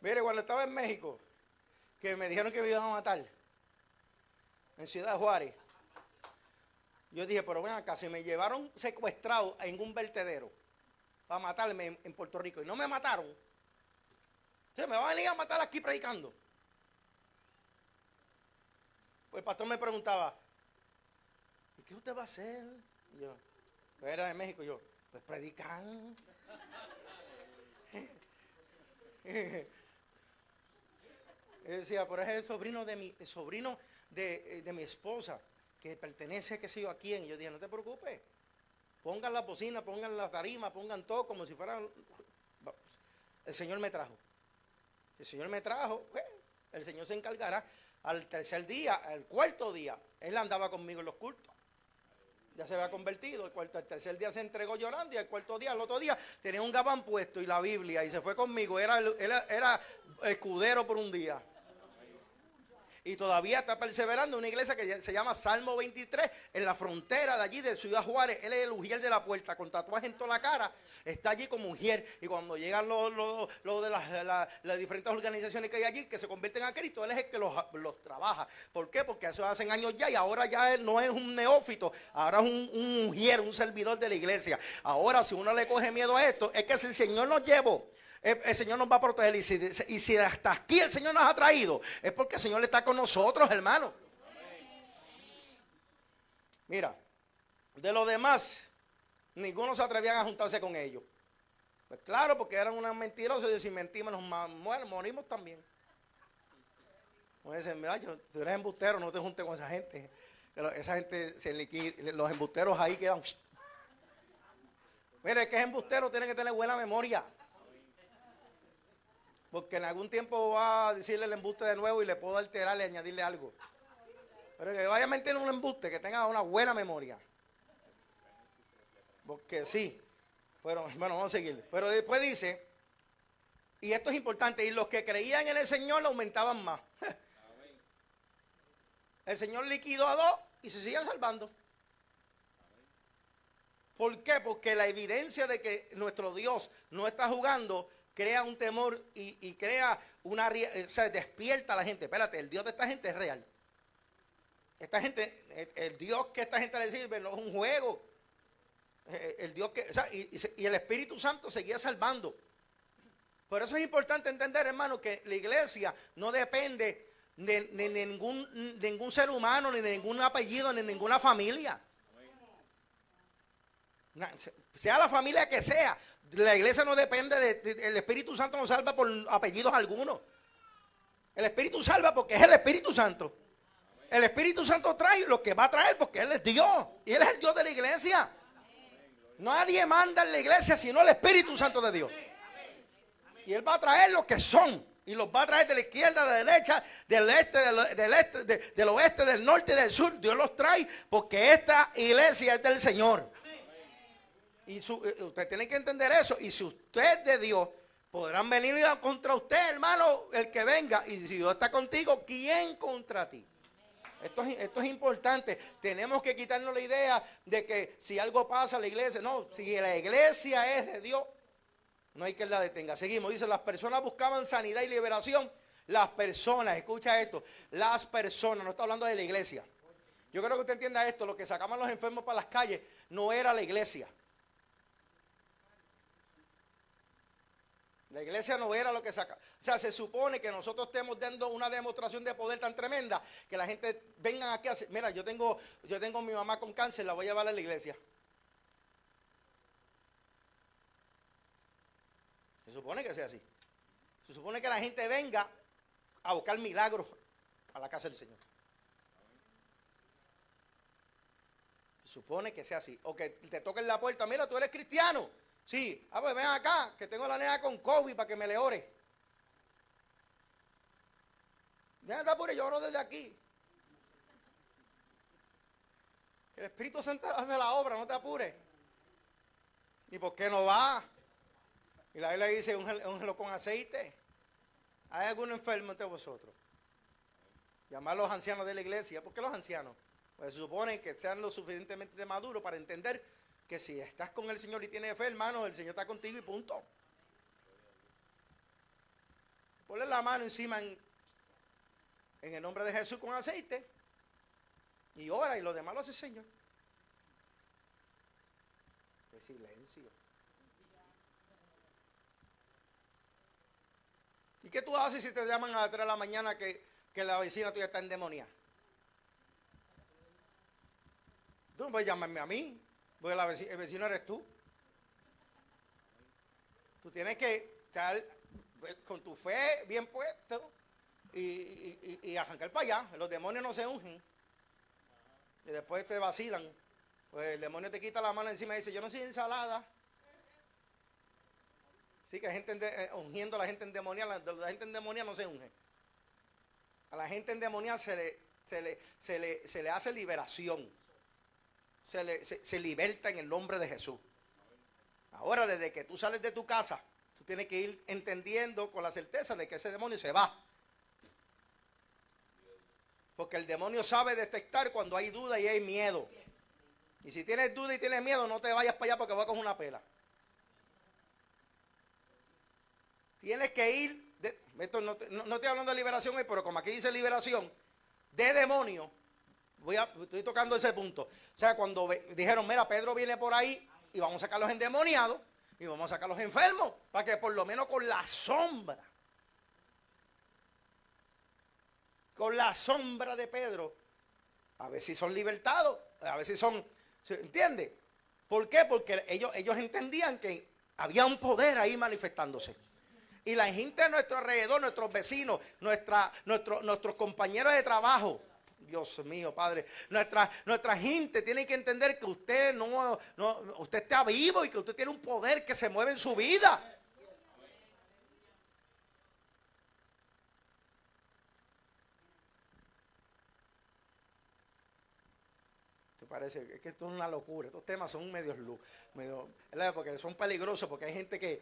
A: Mire, cuando estaba en México, que me dijeron que me iban a matar, en Ciudad Juárez, yo dije, pero ven acá, si me llevaron secuestrado en un vertedero para matarme en, Puerto Rico y no me mataron, ¿se me van a venir a matar aquí predicando? Pues el pastor me preguntaba, ¿y qué usted va a hacer? Y yo, era de México, yo, pues predicar. Él decía, pero es el sobrino de mi, el sobrino de, eh, de mi esposa, que pertenece, qué sé yo, a quién. Y yo dije, no te preocupes. Pongan la bocina, pongan la tarima, pongan todo como si fueran. El Señor me trajo. El Señor me trajo, pues, el Señor se encargará. Al tercer día, al cuarto día, Él andaba conmigo en los cultos. Ya se había convertido. El, cuarto, el tercer día se entregó llorando y el cuarto día, el otro día, tenía un gabán puesto y la Biblia y se fue conmigo. Era, era escudero por un día. Y todavía está perseverando una iglesia que se llama Salmo 23, en la frontera de allí de Ciudad Juárez. Él es el ujier de la puerta, con tatuaje en toda la cara. Está allí como ujier. Y cuando llegan los, los- los de las, la- las diferentes organizaciones que hay allí, que se convierten a Cristo, él es el que los, los trabaja. ¿Por qué? Porque eso hacen años ya y ahora ya él no es un neófito, ahora es un, un ujier, un servidor de la iglesia. Ahora, si uno le coge miedo a esto, es que si el Señor nos llevó, el, el Señor nos va a proteger. Y si, hasta aquí el Señor nos ha traído, es porque el Señor está con nosotros, hermano. Mira, de los demás, ninguno se atrevía a juntarse con ellos. Pues claro, porque eran unas mentirosas y si mentimos nos morimos también. Como dicen, mira, yo, si eres embustero, no te juntes con esa gente. Pero esa gente, se liquida, los embusteros ahí quedan. Mire, que es embustero tiene que tener buena memoria. Porque en algún tiempo va a decirle el embuste de nuevo y le puedo alterarle, añadirle algo. Pero que vaya a mentir un embuste, que tenga una buena memoria. Porque sí. Pero bueno, vamos a seguir. Pero después dice, y esto es importante, y los que creían en el Señor aumentaban más. <laughs> El Señor liquidó a dos y se siguen salvando. ¿Por qué? Porque la evidencia de que nuestro Dios no está jugando crea un temor y, crea una... O sea, despierta a la gente. Espérate, el Dios de esta gente es real. Esta gente, el, Dios que esta gente le sirve no es un juego. Eh, el Dios que... Y, y el Espíritu Santo seguía salvando. Por eso es importante entender, hermano, que la iglesia no depende de, ningún, ningún ser humano, ni de ningún apellido, ni de ninguna familia. Sea la familia que sea, la iglesia no depende de, el Espíritu Santo no salva por apellidos algunos. El Espíritu salva porque es el Espíritu Santo. El Espíritu Santo trae lo que va a traer porque Él es Dios. Y Él es el Dios de la iglesia. Nadie manda en la iglesia sino el Espíritu Santo de Dios. Y Él va a traer lo que son. Y los va a traer de la izquierda, de la derecha, del este, del, este, del oeste, del norte del sur. Dios los trae porque esta iglesia es del Señor. Y eh, usted tiene que entender eso. Y si usted es de Dios, podrán venir contra usted, hermano, el que venga. Y si Dios está contigo, ¿quién contra ti? Esto es, esto es, importante. Tenemos que quitarnos la idea de que si algo pasa a la iglesia, no, si la iglesia es de Dios, no hay que la detenga. Seguimos. Dice, las personas buscaban sanidad y liberación. Las personas, escucha esto, las personas, no está hablando de la iglesia. Yo creo que usted entienda esto, lo que sacaban los enfermos para las calles no era la iglesia. La iglesia no era lo que saca. O sea, se supone que nosotros estemos dando una demostración de poder tan tremenda que la gente venga aquí a mira, yo tengo, yo tengo a mi mamá con cáncer, la voy a llevar a la iglesia. Se supone que sea así. Se supone que la gente venga a buscar milagros a la casa del Señor. Se supone que sea así. O que te toquen la puerta, mira, tú eres cristiano. Sí, ah, pues ven acá, que tengo la nena con COVID para que me le ore. Ya está apure, yo oro desde aquí. El Espíritu Santo hace la obra, no te apures. ¿Y por qué no va? Y la Biblia dice, úngelo con aceite. ¿Hay algún enfermo entre vosotros? Llamar a los ancianos de la iglesia. ¿Por qué los ancianos? Pues se supone que sean lo suficientemente maduros para entender que si estás con el Señor y tienes fe, hermano, el Señor está contigo y punto. Ponle la mano encima en, en el nombre de Jesús con aceite y ora y lo demás lo hace el Señor. Qué silencio. ¿Y qué tú haces si te llaman a las 3 de la mañana que, la vecina tuya está endemoniada? Tú no puedes llamarme a mí, porque el vecino eres tú. Tú tienes que estar con tu fe bien puesto y, y, y, arrancar para allá. Los demonios no se ungen. Y después te vacilan. Pues el demonio te quita la mano encima y dice, yo no soy ensalada. Sí, que hay gente eh, ungiendo a la gente endemoniada, la, la gente endemoniada no se unge. A la gente endemoniada se se le, se le, se le hace liberación. Se, le, liberta en el nombre de Jesús. Ahora, desde que tú sales de tu casa, tú tienes que ir entendiendo con la certeza de que ese demonio se va. Porque el demonio sabe detectar cuando hay duda y hay miedo. Y si tienes duda y tienes miedo, no te vayas para allá porque va con una pela. Tienes que ir, esto no, estoy hablando de liberación pero como aquí dice liberación, de demonio, voy a, estoy tocando ese punto. O sea, cuando dijeron, mira, Pedro viene por ahí y vamos a sacar los endemoniados y vamos a sacar los enfermos, para que por lo menos con la sombra, con la sombra de Pedro, a ver si son libertados, a ver si son, ¿se entiende? ¿Por qué? Porque ellos, ellos entendían que Había un poder ahí manifestándose. Y la gente a nuestro alrededor, nuestros vecinos, nuestra, nuestro, nuestros compañeros de trabajo, Dios mío, Padre, nuestra, nuestra gente tiene que entender que usted no, no, usted está vivo y que usted tiene un poder que se mueve en su vida. parece es que esto es una locura. Estos temas son medios medio, porque son peligrosos, porque hay gente que,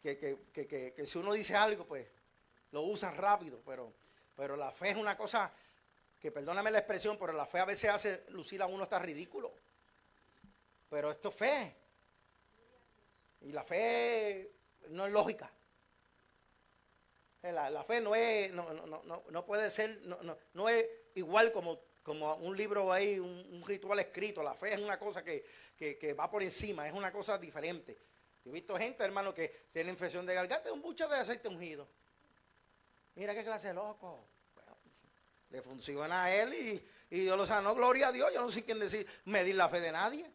A: que, si uno dice algo, pues lo usan rápido, pero, pero la fe es una cosa que, perdóname la expresión, pero la fe a veces hace lucir a uno hasta ridículo. Pero esto es fe. Y la fe no es lógica. La, fe no es, no, no, no, no puede ser, no, es igual como como un libro ahí, un, ritual escrito. La fe es una cosa que, va por encima, es una cosa diferente. Yo he visto gente, hermano, que tiene infección de garganta, un buche de aceite ungido. Mira qué clase de loco. Le funciona a él y, y Dios lo sanó. Gloria a Dios. Yo no sé quién decir, medir la fe de nadie.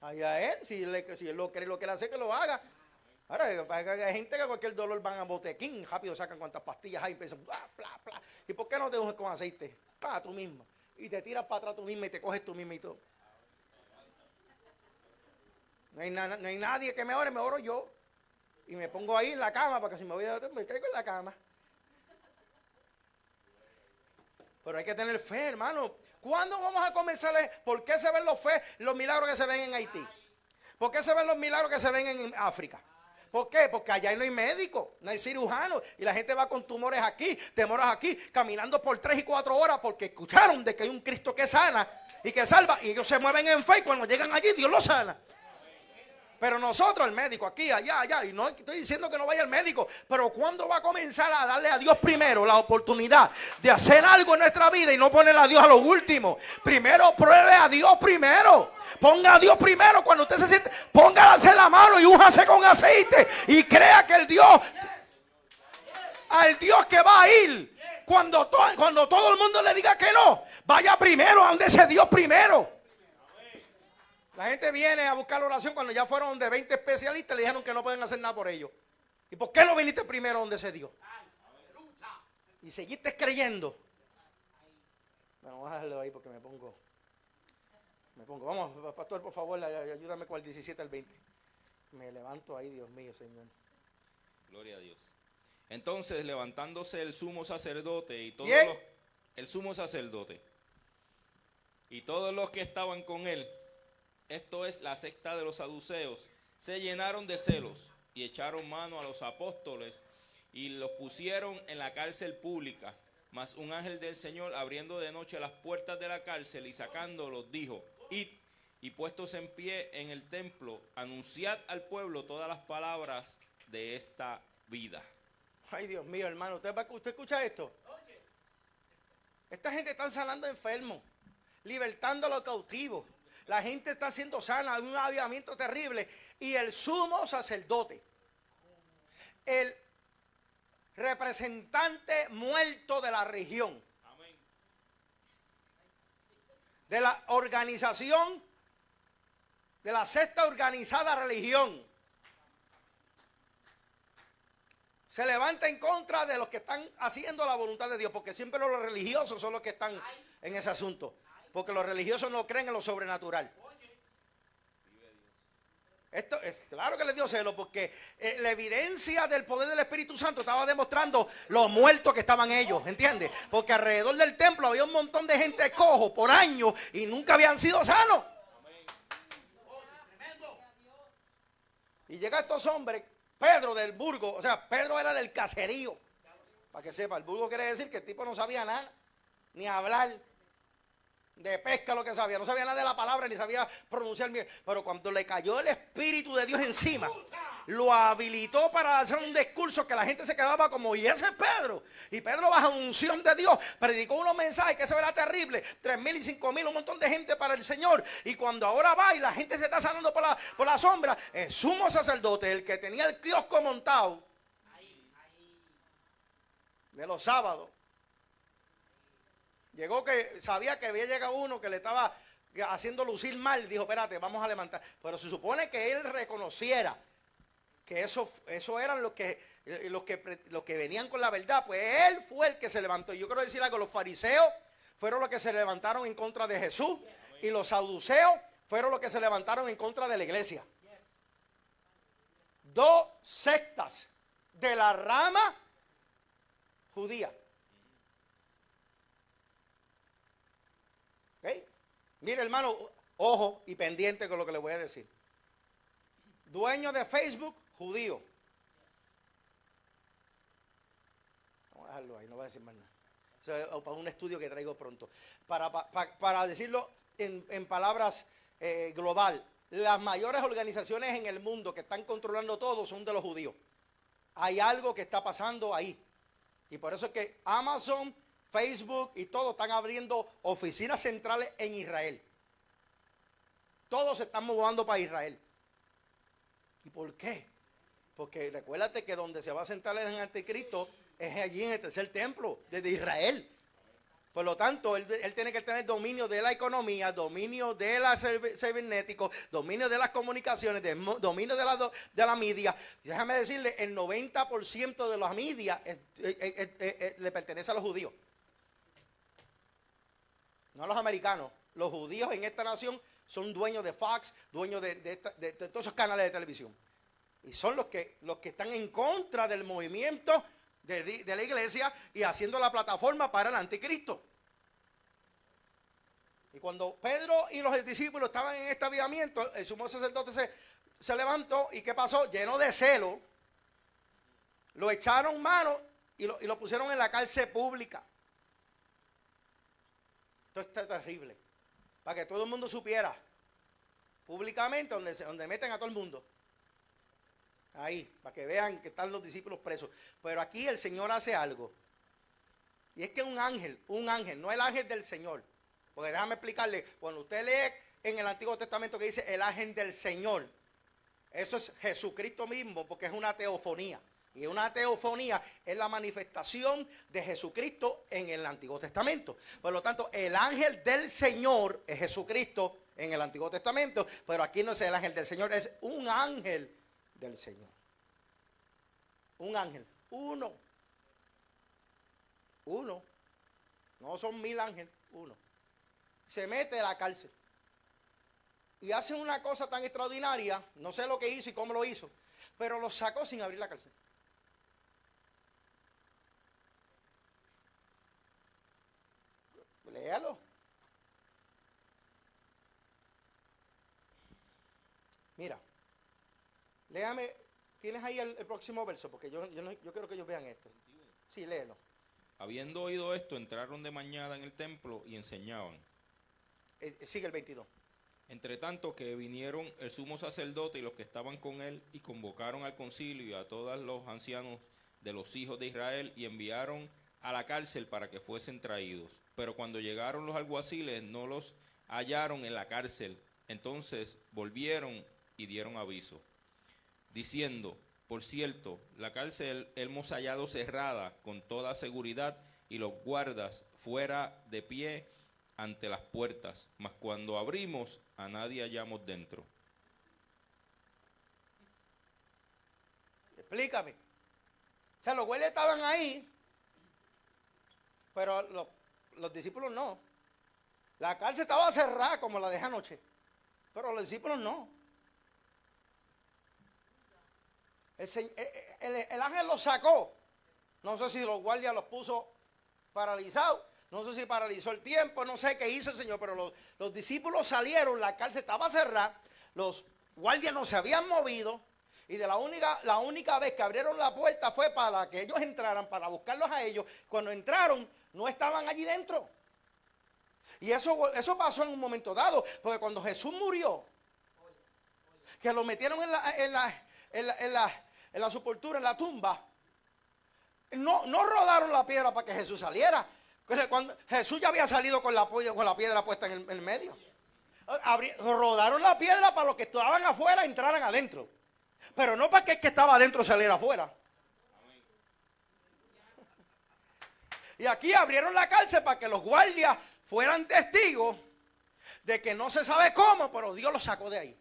A: Allá él, si, él lo cree, lo quiere hacer, que lo haga. Ahora, hay gente que cualquier dolor van a botequín, rápido sacan cuantas pastillas hay y empiezan, bla, bla, bla. ¿Y por qué no te unges con aceite? Para tú mismo. Y te tiras para atrás tú mismo y te coges tú mismo y todo. No hay, no hay nadie que me ore, me oro yo. Y me pongo ahí en la cama, porque si me voy a me caigo en la cama. Pero hay que tener fe, hermano. ¿Cuándo vamos a comenzar? ¿Por qué se ven los fe, los milagros que se ven en Haití? ¿Por qué se ven los milagros que se ven en África? ¿Por qué? Porque allá no hay médico, no hay cirujano. Y la gente va con tumores aquí, temores aquí, caminando por tres y cuatro horas porque escucharon de que hay un Cristo que sana y que salva. Y ellos se mueven en fe y cuando llegan allí Dios los sana. Pero nosotros, el médico, aquí, allá, allá, y no estoy diciendo que no vaya al médico, pero ¿cuándo va a comenzar a darle a Dios primero la oportunidad de hacer algo en nuestra vida y no poner a Dios a lo último? Primero pruebe a Dios primero. Ponga a Dios primero cuando usted se siente, póngase la mano y újase con aceite y crea que el Dios, al Dios que va a ir, cuando, cuando todo el mundo le diga que no, vaya primero, ande ese Dios primero. La gente viene a buscar la oración cuando ya fueron de 20 especialistas y le dijeron que no pueden hacer nada por ellos. ¿Y por qué no viniste primero donde se dio? Y seguiste creyendo. Bueno, vamos a dejarlo ahí porque me pongo. Me pongo. Vamos, pastor, por favor, ayúdame con el 17 al 20. Me levanto ahí, Dios mío, Señor.
B: Gloria a Dios. Entonces, levantándose el sumo sacerdote y todos los, el sumo sacerdote y todos los que estaban con él esto es la secta de los saduceos, se llenaron de celos y echaron mano a los apóstoles y los pusieron en la cárcel pública. Mas un ángel del Señor, abriendo de noche las puertas de la cárcel y sacándolos, dijo, id y puestos en pie en el templo, anunciad al pueblo todas las palabras de esta vida.
A: Ay, Dios mío, hermano, ¿usted, usted escucha esto? Esta gente está sanando enfermos, libertando a los cautivos la gente está siendo sana, hay un avivamiento terrible. Y el sumo sacerdote, el representante muerto de la región, de la organización, de la sexta organizada religión, se levanta en contra de los que están haciendo la voluntad de Dios, porque siempre los religiosos son los que están en ese asunto. Porque los religiosos no creen en lo sobrenatural. Esto es claro que les dio celo porque eh, la evidencia del poder del Espíritu Santo estaba demostrando los muertos que estaban ellos, ¿entiendes? Porque alrededor del templo había un montón de gente cojo por años y nunca habían sido sanos. Y llega estos hombres, Pedro del Burgo, o sea, Pedro era del caserío. Para que sepa, el Burgo quiere decir que el tipo no sabía nada, ni hablar, de pesca lo que sabía, no sabía nada de la palabra ni sabía pronunciar bien, pero cuando le cayó el Espíritu de Dios encima, lo habilitó para hacer un discurso que la gente se quedaba como, y ese es Pedro, y Pedro bajo unción de Dios, predicó unos mensajes que eso era terrible, tres mil y cinco mil, un montón de gente para el Señor, y cuando ahora va y la gente se está sanando por la, por la sombra, el sumo sacerdote, el que tenía el kiosco montado, de los sábados, Llegó que sabía que había llegado uno que le estaba haciendo lucir mal. Dijo, espérate, vamos a levantar. Pero se supone que él reconociera que eso, eso eran los que, los, que, los que venían con la verdad, pues él fue el que se levantó. Yo quiero decir algo, los fariseos fueron los que se levantaron en contra de Jesús y los saduceos fueron los que se levantaron en contra de la iglesia. Dos sectas de la rama judía. Mire hermano, ojo y pendiente con lo que le voy a decir. Dueño de Facebook, judío. Vamos a dejarlo ahí, no voy a decir más nada. para un estudio que traigo pronto. Para, para, decirlo en, palabras eh, global, las mayores organizaciones en el mundo que están controlando todo son de los judíos. Hay algo que está pasando ahí. Y por eso es que Amazon, Facebook y todo están abriendo oficinas centrales en Israel. Todos se están mudando para Israel. ¿Y por qué? Porque recuérdate que donde se va a sentar el anticristo es allí en el tercer templo, desde Israel. Por lo tanto, él, tiene que tener dominio de la economía, dominio de la cibernético, dominio de las comunicaciones, dominio de la, de la media. Déjame decirle, el 90% de las media le pertenece a los judíos. No los americanos. Los judíos en esta nación son dueños de Fox, dueños de, todos esos canales de televisión. Y son los que, los que están en contra del movimiento de, la iglesia y haciendo la plataforma para el anticristo. Y cuando Pedro y los discípulos estaban en este avivamiento, el sumo sacerdote se, se levantó y ¿qué pasó? Lleno de celo, lo echaron mano y lo, y lo pusieron en la cárcel pública. Está terrible para que todo el mundo supiera públicamente donde, donde meten a todo el mundo. Ahí, para que vean que están los discípulos presos. Pero aquí el Señor hace algo. Y es que un ángel, un ángel, no el ángel del Señor. Porque déjame explicarle, cuando usted lee en el Antiguo Testamento que dice el ángel del Señor, eso es Jesucristo mismo, porque es una teofonía. Y una teofonía es la manifestación de Jesucristo en el Antiguo Testamento. Por lo tanto, el ángel del Señor es Jesucristo en el Antiguo Testamento, pero aquí no es el ángel del Señor, es un ángel del Señor. Un ángel, uno. Uno. No son mil ángeles, uno. Se mete a la cárcel. Y hace una cosa tan extraordinaria, no sé lo que hizo y cómo lo hizo, pero lo sacó sin abrir la cárcel. Léalo. Mira, léame, tienes ahí el, próximo verso, porque yo, yo, quiero que ellos vean esto. Sí, léelo.
B: Habiendo oído esto, entraron de mañana en el templo y enseñaban.
A: Eh, eh, sigue el 22.
B: Entre tanto que vinieron el sumo sacerdote y los que estaban con él y convocaron al concilio y a todos los ancianos de los hijos de Israel y enviaron a la cárcel para que fuesen traídos. Pero cuando llegaron los alguaciles no los hallaron en la cárcel. Entonces volvieron y dieron aviso, diciendo, por cierto, la cárcel hemos hallado cerrada con toda seguridad y los guardas fuera de pie ante las puertas, mas cuando abrimos a nadie hallamos dentro.
A: Explícame. O sea, los güeyes estaban ahí pero los, discípulos no. La cárcel estaba cerrada como la de anoche, pero los discípulos no. El, eh, eh, el, ángel los sacó. No sé si los guardias los puso paralizados. No sé si paralizó el tiempo. No sé qué hizo el Señor. Pero los, los discípulos salieron. La cárcel estaba cerrada. Los guardias no se habían movido. Y de la única, la única vez que abrieron la puerta fue para que ellos entraran, para buscarlos a ellos. Cuando entraron, no estaban allí dentro. Y eso, eso pasó en un momento dado, porque cuando Jesús murió, que lo metieron en la, en la, en la, en la, en la sepultura, en la tumba, no, no rodaron la piedra para que Jesús saliera. Cuando Jesús ya había salido con la, con la piedra puesta en el, en el medio. rodaron la piedra para los que estaban afuera entraran adentro. Pero no para que el que estaba adentro saliera afuera. Y aquí abrieron la cárcel para que los guardias fueran testigos de que no se sabe cómo, pero Dios los sacó de ahí.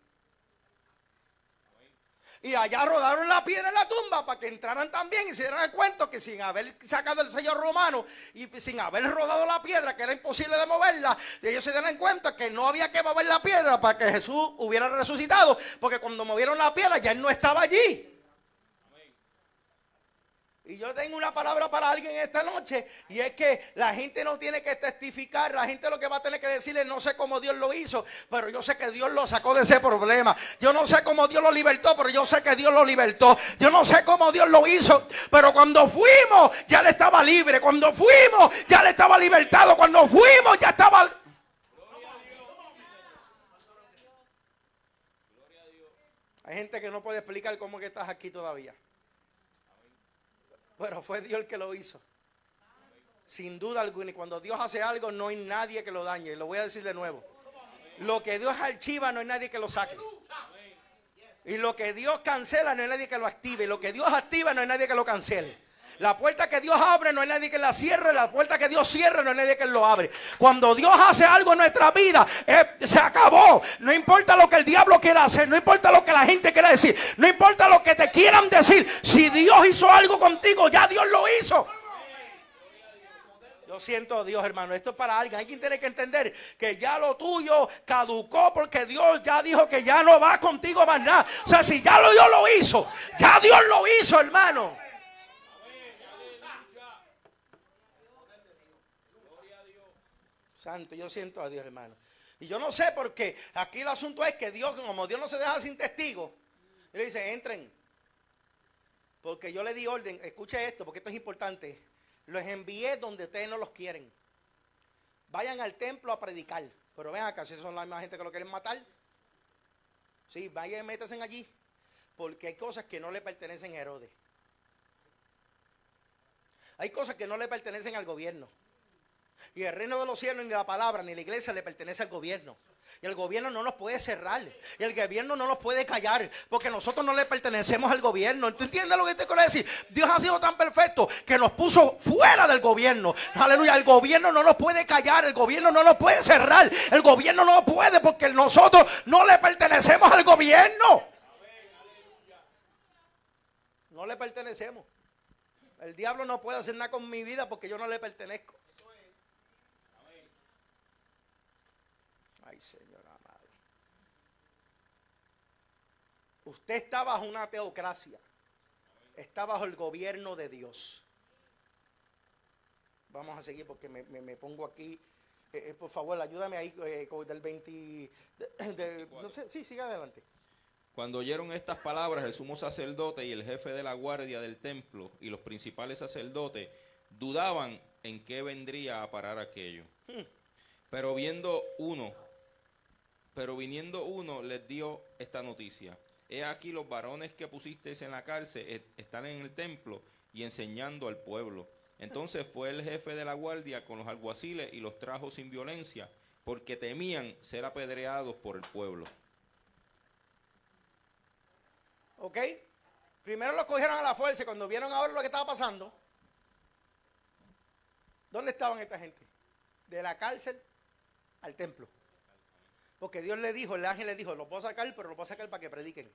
A: Y allá rodaron la piedra en la tumba para que entraran también y se dieran cuenta que sin haber sacado el sello romano y sin haber rodado la piedra, que era imposible de moverla, ellos se dieron cuenta que no había que mover la piedra para que Jesús hubiera resucitado, porque cuando movieron la piedra ya él no estaba allí. Y yo tengo una palabra para alguien esta noche y es que la gente no tiene que testificar, la gente lo que va a tener que decirle, no sé cómo Dios lo hizo, pero yo sé que Dios lo sacó de ese problema. Yo no sé cómo Dios lo libertó, pero yo sé que Dios lo libertó. Yo no sé cómo Dios lo hizo, pero cuando fuimos ya le estaba libre, cuando fuimos ya le estaba libertado, cuando fuimos ya estaba... Hay gente que no puede explicar cómo que estás aquí todavía. Pero fue Dios el que lo hizo. Sin duda alguna. Y cuando Dios hace algo, no hay nadie que lo dañe. Lo voy a decir de nuevo. Lo que Dios archiva, no hay nadie que lo saque. Y lo que Dios cancela, no hay nadie que lo active. Y lo que Dios activa, no hay nadie que lo cancele. La puerta que Dios abre no hay nadie que la cierre. La puerta que Dios cierre no hay nadie que lo abre. Cuando Dios hace algo en nuestra vida, eh, se acabó. No importa lo que el diablo quiera hacer. No importa lo que la gente quiera decir. No importa lo que te quieran decir. Si Dios hizo algo contigo, ya Dios lo hizo. Yo siento a Dios, hermano. Esto es para alguien. Alguien tiene que entender que ya lo tuyo caducó porque Dios ya dijo que ya no va contigo más nada. O sea, si ya lo Dios lo hizo, ya Dios lo hizo, hermano. Yo siento a Dios, hermano. Y yo no sé por qué. Aquí el asunto es que Dios, como Dios no se deja sin testigo, le dice, entren. Porque yo le di orden, escuche esto, porque esto es importante. Los envié donde ustedes no los quieren. Vayan al templo a predicar. Pero ven acá, si son la misma gente que lo quieren matar. Sí, vayan y métanse allí. Porque hay cosas que no le pertenecen a Herodes. Hay cosas que no le pertenecen al gobierno. Y el reino de los cielos, ni la palabra, ni la iglesia le pertenece al gobierno. Y el gobierno no nos puede cerrar. Y el gobierno no nos puede callar. Porque nosotros no le pertenecemos al gobierno. ¿Tú entiendes lo que te quiero decir? Dios ha sido tan perfecto que nos puso fuera del gobierno. Aleluya. El gobierno no nos puede callar. El gobierno no nos puede cerrar. El gobierno no puede porque nosotros no le pertenecemos al gobierno. No le pertenecemos. El diablo no puede hacer nada con mi vida porque yo no le pertenezco. Señor amado. Usted está bajo una teocracia. Está bajo el gobierno de Dios. Vamos a seguir porque me, pongo aquí. Eh, eh, por favor, ayúdame ahí eh, del 20. no sé, sí, siga adelante.
B: Cuando oyeron estas palabras, el sumo sacerdote y el jefe de la guardia del templo y los principales sacerdotes dudaban en qué vendría a parar aquello. Hmm. Pero viendo uno pero viniendo uno les dio esta noticia. He aquí los varones que pusisteis en la cárcel eh, están en el templo y enseñando al pueblo. Entonces fue el jefe de la guardia con los alguaciles y los trajo sin violencia, porque temían ser apedreados por el pueblo.
A: ¿Ok? Primero los cogieron a la fuerza cuando vieron ahora lo que estaba pasando, ¿dónde estaban esta gente? De la cárcel al templo. Porque Dios le dijo, el ángel le dijo, lo puedo sacar, pero lo puedo sacar para que prediquen.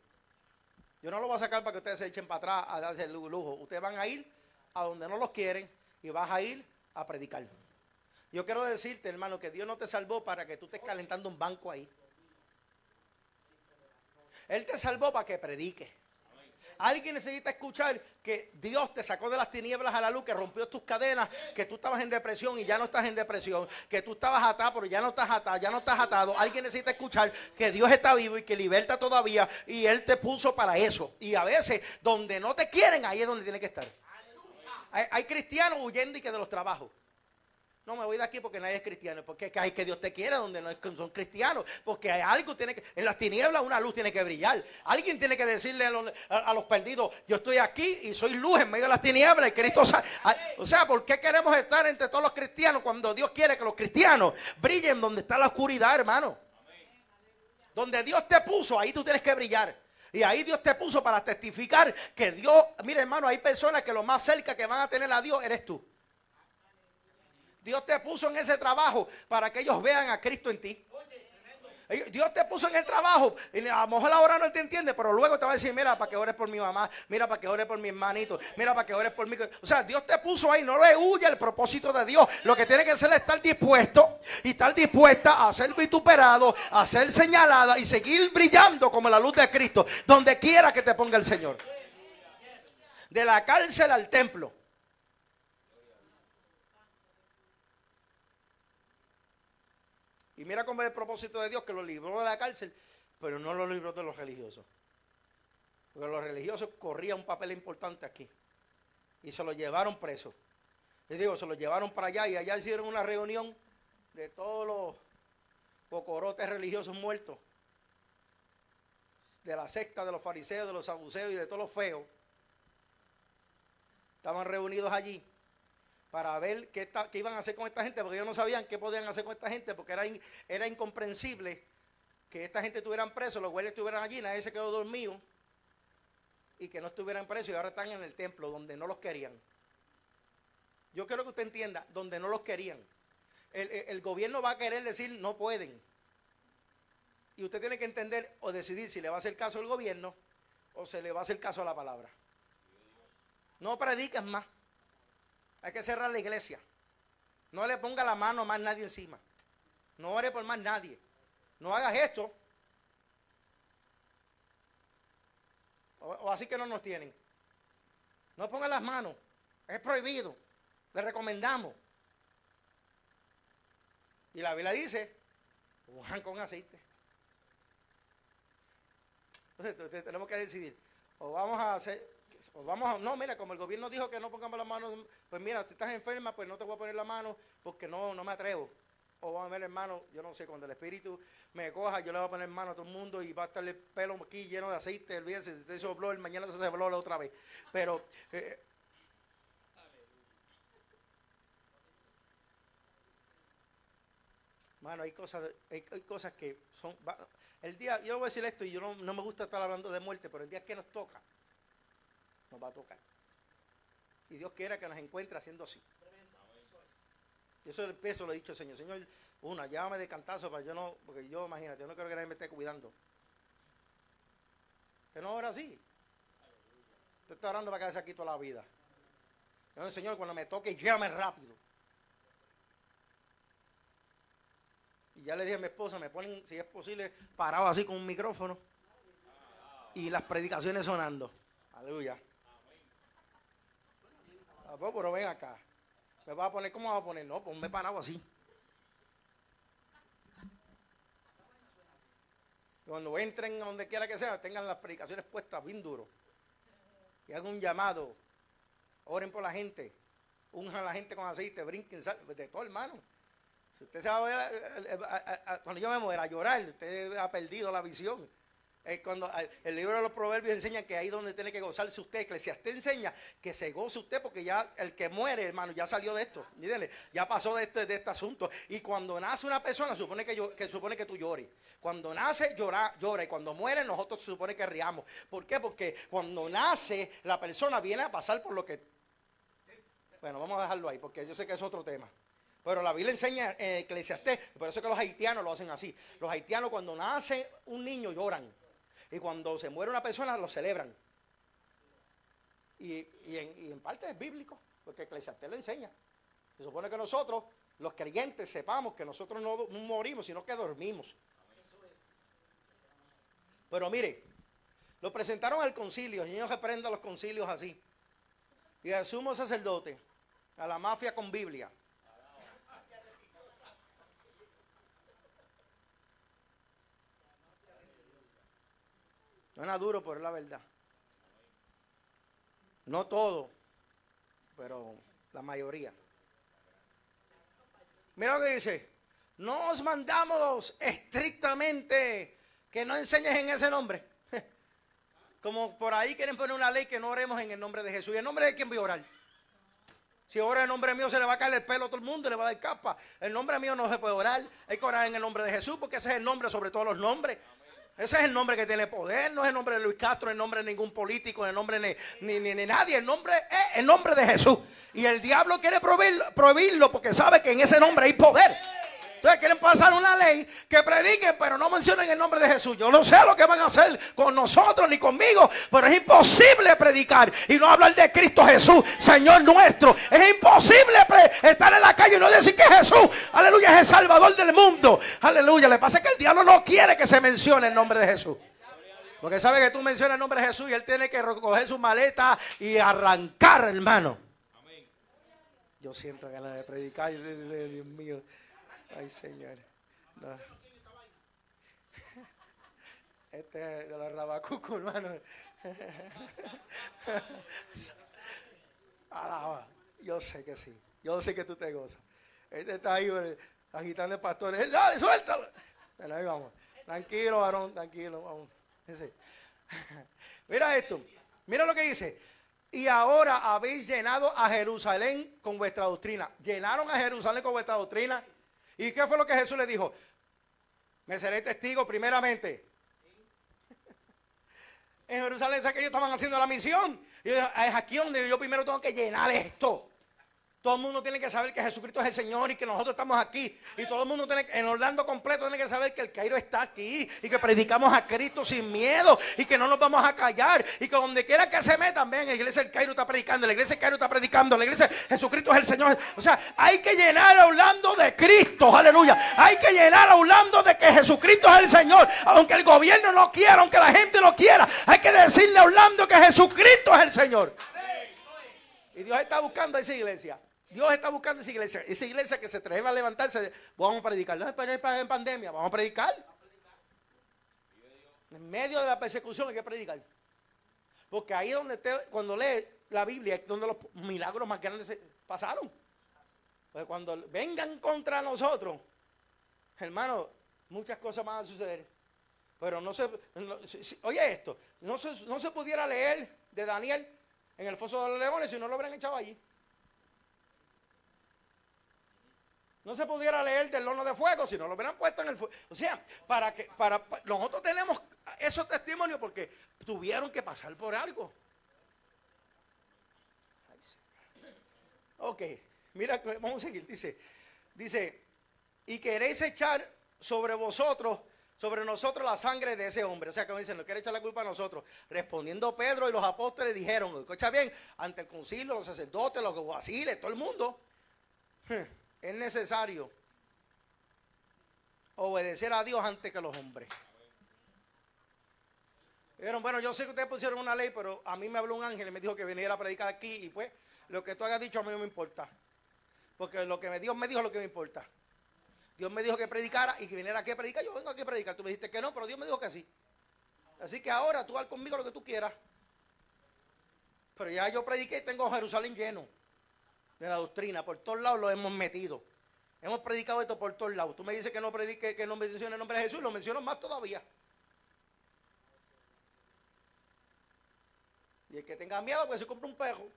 A: Yo no lo voy a sacar para que ustedes se echen para atrás a darse el lujo. Ustedes van a ir a donde no los quieren y vas a ir a predicar. Yo quiero decirte, hermano, que Dios no te salvó para que tú estés calentando un banco ahí. Él te salvó para que prediques. Alguien necesita escuchar que Dios te sacó de las tinieblas a la luz, que rompió tus cadenas, que tú estabas en depresión y ya no estás en depresión, que tú estabas atado, pero ya no estás atado, ya no estás atado. Alguien necesita escuchar que Dios está vivo y que liberta todavía y Él te puso para eso. Y a veces, donde no te quieren, ahí es donde tiene que estar. Hay, hay cristianos huyendo y que de los trabajos. No me voy de aquí porque nadie es cristiano. Porque hay que Dios te quiera donde no son cristianos. Porque hay algo tiene que. En las tinieblas una luz tiene que brillar. Alguien tiene que decirle a los, perdidos: Yo estoy aquí y soy luz en medio de las tinieblas. Y Cristo. O sea, ¿por qué queremos estar entre todos los cristianos cuando Dios quiere que los cristianos brillen donde está la oscuridad, hermano? Donde Dios te puso, ahí tú tienes que brillar. Y ahí Dios te puso para testificar que Dios, mire hermano, hay personas que lo más cerca que van a tener a Dios eres tú. Dios te puso en ese trabajo para que ellos vean a Cristo en ti. Dios te puso en el trabajo. Y a lo mejor ahora no te entiende, pero luego te va a decir, mira, para que ores por mi mamá, mira, para que ores por mi hermanito, mira, para que ores por mí. O sea, Dios te puso ahí, no le huye el propósito de Dios. Lo que tiene que hacer es estar dispuesto y estar dispuesta a ser vituperado, a ser señalada y seguir brillando como la luz de Cristo, donde quiera que te ponga el Señor. De la cárcel al templo. Mira cómo es el propósito de Dios que lo libró de la cárcel, pero no lo libró de los religiosos. Porque los religiosos corrían un papel importante aquí. Y se lo llevaron preso. Y digo, se lo llevaron para allá y allá hicieron una reunión de todos los cocorotes religiosos muertos. De la secta de los fariseos, de los saduceos y de todos los feos. Estaban reunidos allí para ver qué, iban a hacer con esta gente, porque ellos no sabían qué podían hacer con esta gente, porque era, era incomprensible que esta gente estuvieran presos, los güeyes estuvieran allí, nadie se quedó dormido, y que no estuvieran presos y ahora están en el templo donde no los querían. Yo quiero que usted entienda, donde no los querían. El, gobierno va a querer decir no pueden. Y usted tiene que entender o decidir si le va a hacer caso al gobierno o se le va a hacer caso a la palabra. No prediques más. Hay que cerrar la iglesia. No le ponga la mano a más nadie encima. No ore por más nadie. No hagas esto. O, así que no nos tienen. No ponga las manos. Es prohibido. Le recomendamos. Y la Biblia dice, Juan con aceite. Entonces tenemos que decidir. O vamos a hacer, vamos a, no, mira, como el gobierno dijo que no pongamos las manos, pues mira, si estás enferma, pues no te voy a poner la mano porque no, no me atrevo. O vamos a ver, hermano, yo no sé, cuando el espíritu me coja, yo le voy a poner mano a todo el mundo y va a estar el pelo aquí lleno de aceite, el viernes, se hizo blog, mañana se hace la otra vez. Pero, eh, Mano, hay cosas, hay, cosas que son. el día, yo voy a decir esto y yo no, no, me gusta estar hablando de muerte, pero el día que nos toca, nos va a tocar. Y Dios quiera que nos encuentre haciendo así. Yo eso el peso lo he dicho, Señor. Señor, una, llámame de cantazo para yo no, porque yo, imagínate, yo no quiero que nadie me esté cuidando. Que no ahora sí. Usted está orando para quedarse aquí toda la vida. Entonces, Señor, cuando me toque, llame rápido. Y ya le dije a mi esposa, me ponen, si es posible, parado así con un micrófono. Y las predicaciones sonando. Aleluya. Ah, pues, pero ven acá. ¿Me va a poner? ¿Cómo a poner? No, ponme parado así. Cuando entren donde quiera que sea, tengan las predicaciones puestas bien duro. Y hagan un llamado. Oren por la gente. Unjan a la gente con aceite, brinquen, de todo hermano. Si usted se va a ver, eh, eh, eh, cuando yo me muera a llorar, usted ha perdido la visión. Es cuando el libro de los proverbios enseña que ahí donde tiene que gozarse usted, Eclesiastés enseña que se goce usted porque ya el que muere, hermano, ya salió de esto. Mírenle, ya pasó de este, de este asunto. Y cuando nace una persona, supone que, supone que tú llores. Cuando nace, llora. Y cuando muere, nosotros se supone que riamos. ¿Por qué? Porque cuando nace, la persona viene a pasar por lo que. Bueno, vamos a dejarlo ahí, porque yo sé que es otro tema. Pero la Biblia enseña en Eclesiastés, por eso es que los haitianos lo hacen así. Los haitianos cuando nace un niño lloran. Y cuando se muere una persona, lo celebran. Y, en, parte es bíblico, porque Eclesiastés lo enseña. Se supone que nosotros, los creyentes, sepamos que nosotros no, morimos, sino que dormimos. Pero mire, lo presentaron al concilio, Señor reprenda los concilios así. Y al sumo sacerdote, a la mafia con Biblia. Suena duro, pero es la verdad. No todo, pero la mayoría. Mira lo que dice. No os mandamos estrictamente que no enseñes en ese nombre. <laughs> Como por ahí quieren poner una ley que no oremos en el nombre de Jesús. ¿Y en nombre de quién voy a orar? Si ora en nombre mío se le va a caer el pelo a todo el mundo, le va a dar capa. El nombre mío no se puede orar. Hay que orar en el nombre de Jesús porque ese es el nombre sobre todos los nombres. Ese es el nombre que tiene poder, no es el nombre de Luis Castro, el nombre de ningún político, el nombre ni, ni, ni, nadie, el nombre es el nombre de Jesús. Y el diablo quiere prohibirlo, prohibirlo porque sabe que en ese nombre hay poder. Entonces quieren pasar una ley que prediquen, pero no mencionen el nombre de Jesús. Yo no sé lo que van a hacer con nosotros ni conmigo, pero es imposible predicar y no hablar de Cristo Jesús, Señor nuestro. Es imposible estar en la calle y no decir que Jesús, aleluya, es el Salvador del mundo. Aleluya. Le pasa que el diablo no quiere que se mencione el nombre de Jesús. Porque sabe que tú mencionas el nombre de Jesús y él tiene que recoger su maleta y arrancar, hermano. Yo siento ganas de predicar. Dios mío. Ay, Señor. <laughs> Este es de los rabacucos, hermano. <laughs> Alaba. Yo sé que sí. Yo sé que tú te gozas. Este está ahí agitando el pastor. Dale, suéltalo. Bueno, ahí vamos. Tranquilo, varón, tranquilo. Vamos. <laughs> Mira esto. Mira lo que dice. Y ahora habéis llenado a Jerusalén con vuestra doctrina. Llenaron a Jerusalén con vuestra doctrina. ¿Y qué fue lo que Jesús le dijo? Me seré testigo primeramente. En Jerusalén, que ellos estaban haciendo la misión. Y es aquí donde yo primero tengo que llenar esto. Todo el mundo tiene que saber que Jesucristo es el Señor y que nosotros estamos aquí. Y todo el mundo tiene, en Orlando completo tiene que saber que el Cairo está aquí y que predicamos a Cristo sin miedo y que no nos vamos a callar. Y que donde quiera que se metan, ven, la iglesia del Cairo está predicando, la iglesia del Cairo está predicando, la iglesia Jesucristo es el Señor. O sea, hay que llenar a Orlando de Cristo, aleluya. Hay que llenar a Orlando de que Jesucristo es el Señor. Aunque el gobierno no quiera, aunque la gente no quiera, hay que decirle a Orlando que Jesucristo es el Señor. Y Dios está buscando a esa iglesia. Dios está buscando esa iglesia. Esa iglesia que se atreve a levantarse, vamos a predicar. No en pandemia, vamos a predicar. En medio de la persecución hay que predicar. Porque ahí es donde cuando lee la Biblia, es donde los milagros más grandes pasaron. Pues cuando vengan contra nosotros, hermano, muchas cosas van a suceder. Pero no se, oye esto, no se, no se pudiera leer de Daniel en el foso de los leones si no lo hubieran echado allí. No se pudiera leer del horno de fuego si no lo hubieran puesto en el fuego. O sea, para que para, nosotros tenemos esos testimonios porque tuvieron que pasar por algo. Ok, mira, vamos a seguir. Dice, dice, y queréis echar sobre vosotros, sobre nosotros la sangre de ese hombre. O sea, que dicen, no quiere echar la culpa a nosotros. Respondiendo Pedro y los apóstoles dijeron, escucha bien, ante el concilio, los sacerdotes, los guasiles, todo el mundo es necesario obedecer a Dios antes que los hombres. Dijeron, bueno, yo sé que ustedes pusieron una ley, pero a mí me habló un ángel y me dijo que viniera a predicar aquí y pues lo que tú hayas dicho a mí no me importa. Porque lo que Dios me dijo lo que me importa. Dios me dijo que predicara y que viniera aquí a predicar. Yo vengo aquí a predicar. Tú me dijiste que no, pero Dios me dijo que sí. Así que ahora tú haz conmigo lo que tú quieras. Pero ya yo prediqué y tengo Jerusalén lleno de la doctrina. Por todos lados lo hemos metido. Hemos predicado esto por todos lados. Tú me dices que no predique, que no mencione el nombre de Jesús, lo menciono más todavía. Y el que tenga miedo, pues se compra un perro.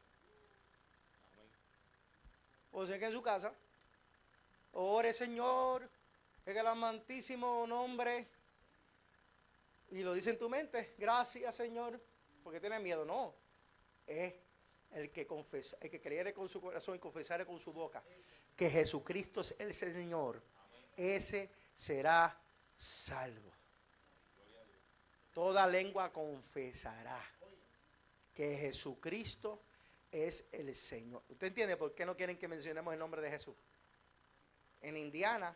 A: O se que en su casa. Ore, Señor, en el amantísimo nombre. Y lo dice en tu mente. Gracias, Señor. Porque tiene miedo. No. Es el que confesa, el que creyere con su corazón y confesare con su boca que Jesucristo es el Señor, ese será salvo. Toda lengua confesará que Jesucristo es el Señor. ¿Usted entiende por qué no quieren que mencionemos el nombre de Jesús? En Indiana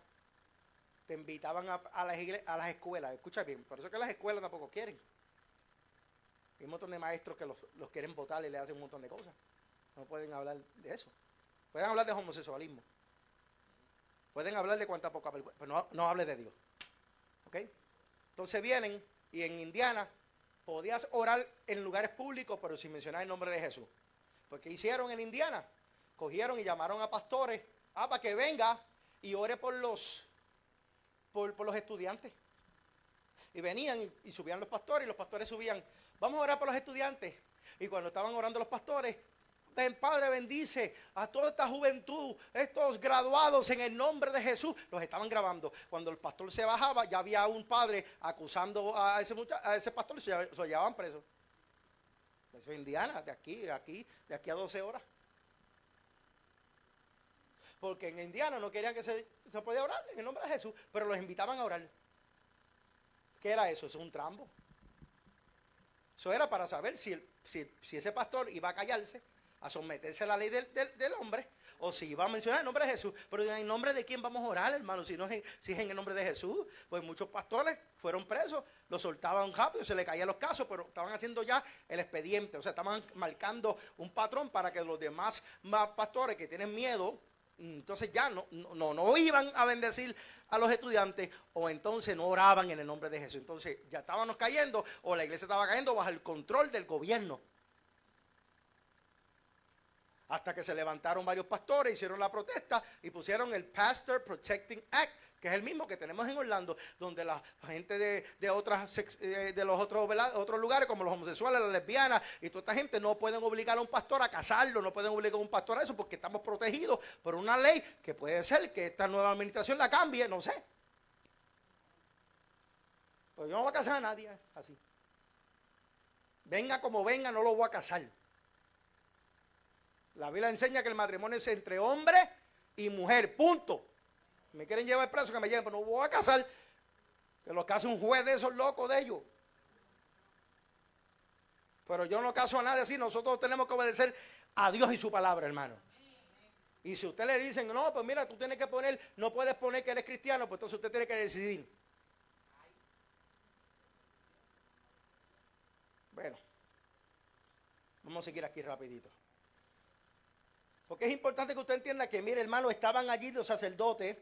A: te invitaban a, las, a las escuelas. Escucha bien, por eso que las escuelas tampoco quieren. Hay un montón de maestros que los, quieren votar y le hacen un montón de cosas. No pueden hablar de eso. Pueden hablar de homosexualismo. Pueden hablar de cuánta poca pero no, no hable de Dios. ¿Ok? Entonces vienen y en Indiana podías orar en lugares públicos, pero sin mencionar el nombre de Jesús. Porque hicieron en Indiana? Cogieron y llamaron a pastores ah, para que venga y ore por los, por, los estudiantes. Y venían y, y subían los pastores y los pastores subían Vamos a orar por los estudiantes. Y cuando estaban orando los pastores, ven Padre, bendice a toda esta juventud, estos graduados en el nombre de Jesús. Los estaban grabando. Cuando el pastor se bajaba, ya había un padre acusando a ese, pastor y se, llevaban preso. Eso es Indiana, de aquí, de aquí, de aquí a 12 horas. porque en Indiana no querían que se, se podía orar en el nombre de Jesús, pero los invitaban a orar. ¿Qué era eso? Eso es un trambo. Eso era para saber si, si, si ese pastor iba a callarse, a someterse a la ley del, del, hombre, o si iba a mencionar el nombre de Jesús. Pero en nombre de quién vamos a orar, hermano, si no es, si es en el nombre de Jesús. Pues muchos pastores fueron presos, lo soltaban rápido, se le caían los casos, pero estaban haciendo ya el expediente, o sea, estaban marcando un patrón para que los demás pastores que tienen miedo entonces ya no, no, no iban a bendecir a los estudiantes o entonces no oraban en el nombre de Jesús. Entonces ya estábamos cayendo o la iglesia estaba cayendo bajo el control del gobierno. Hasta que se levantaron varios pastores, hicieron la protesta y pusieron el Pastor Protecting Act que es el mismo que tenemos en Orlando, donde la gente de, otras, eh, de los otros, otros lugares, como los homosexuales, las lesbianas y toda esta gente, no pueden obligar a un pastor a casarlo, no pueden obligar a un pastor a eso, porque estamos protegidos por una ley que puede ser que esta nueva administración la cambie, no sé. Pues yo no voy a casar a nadie así. Venga como venga, no lo voy a casar. La Biblia enseña que el matrimonio es entre hombre y mujer, punto. Me quieren llevar preso, que me lleven, pero no voy a casar. Que lo case un juez de esos locos de ellos. Pero yo no caso a nadie así. Nosotros tenemos que obedecer a Dios y su palabra, hermano. Y si usted le dicen, no, pues mira, tú tienes que poner, no puedes poner que eres cristiano, pues entonces usted tiene que decidir. Bueno, vamos a seguir aquí rapidito. Porque es importante que usted entienda que, mire, hermano, estaban allí los sacerdotes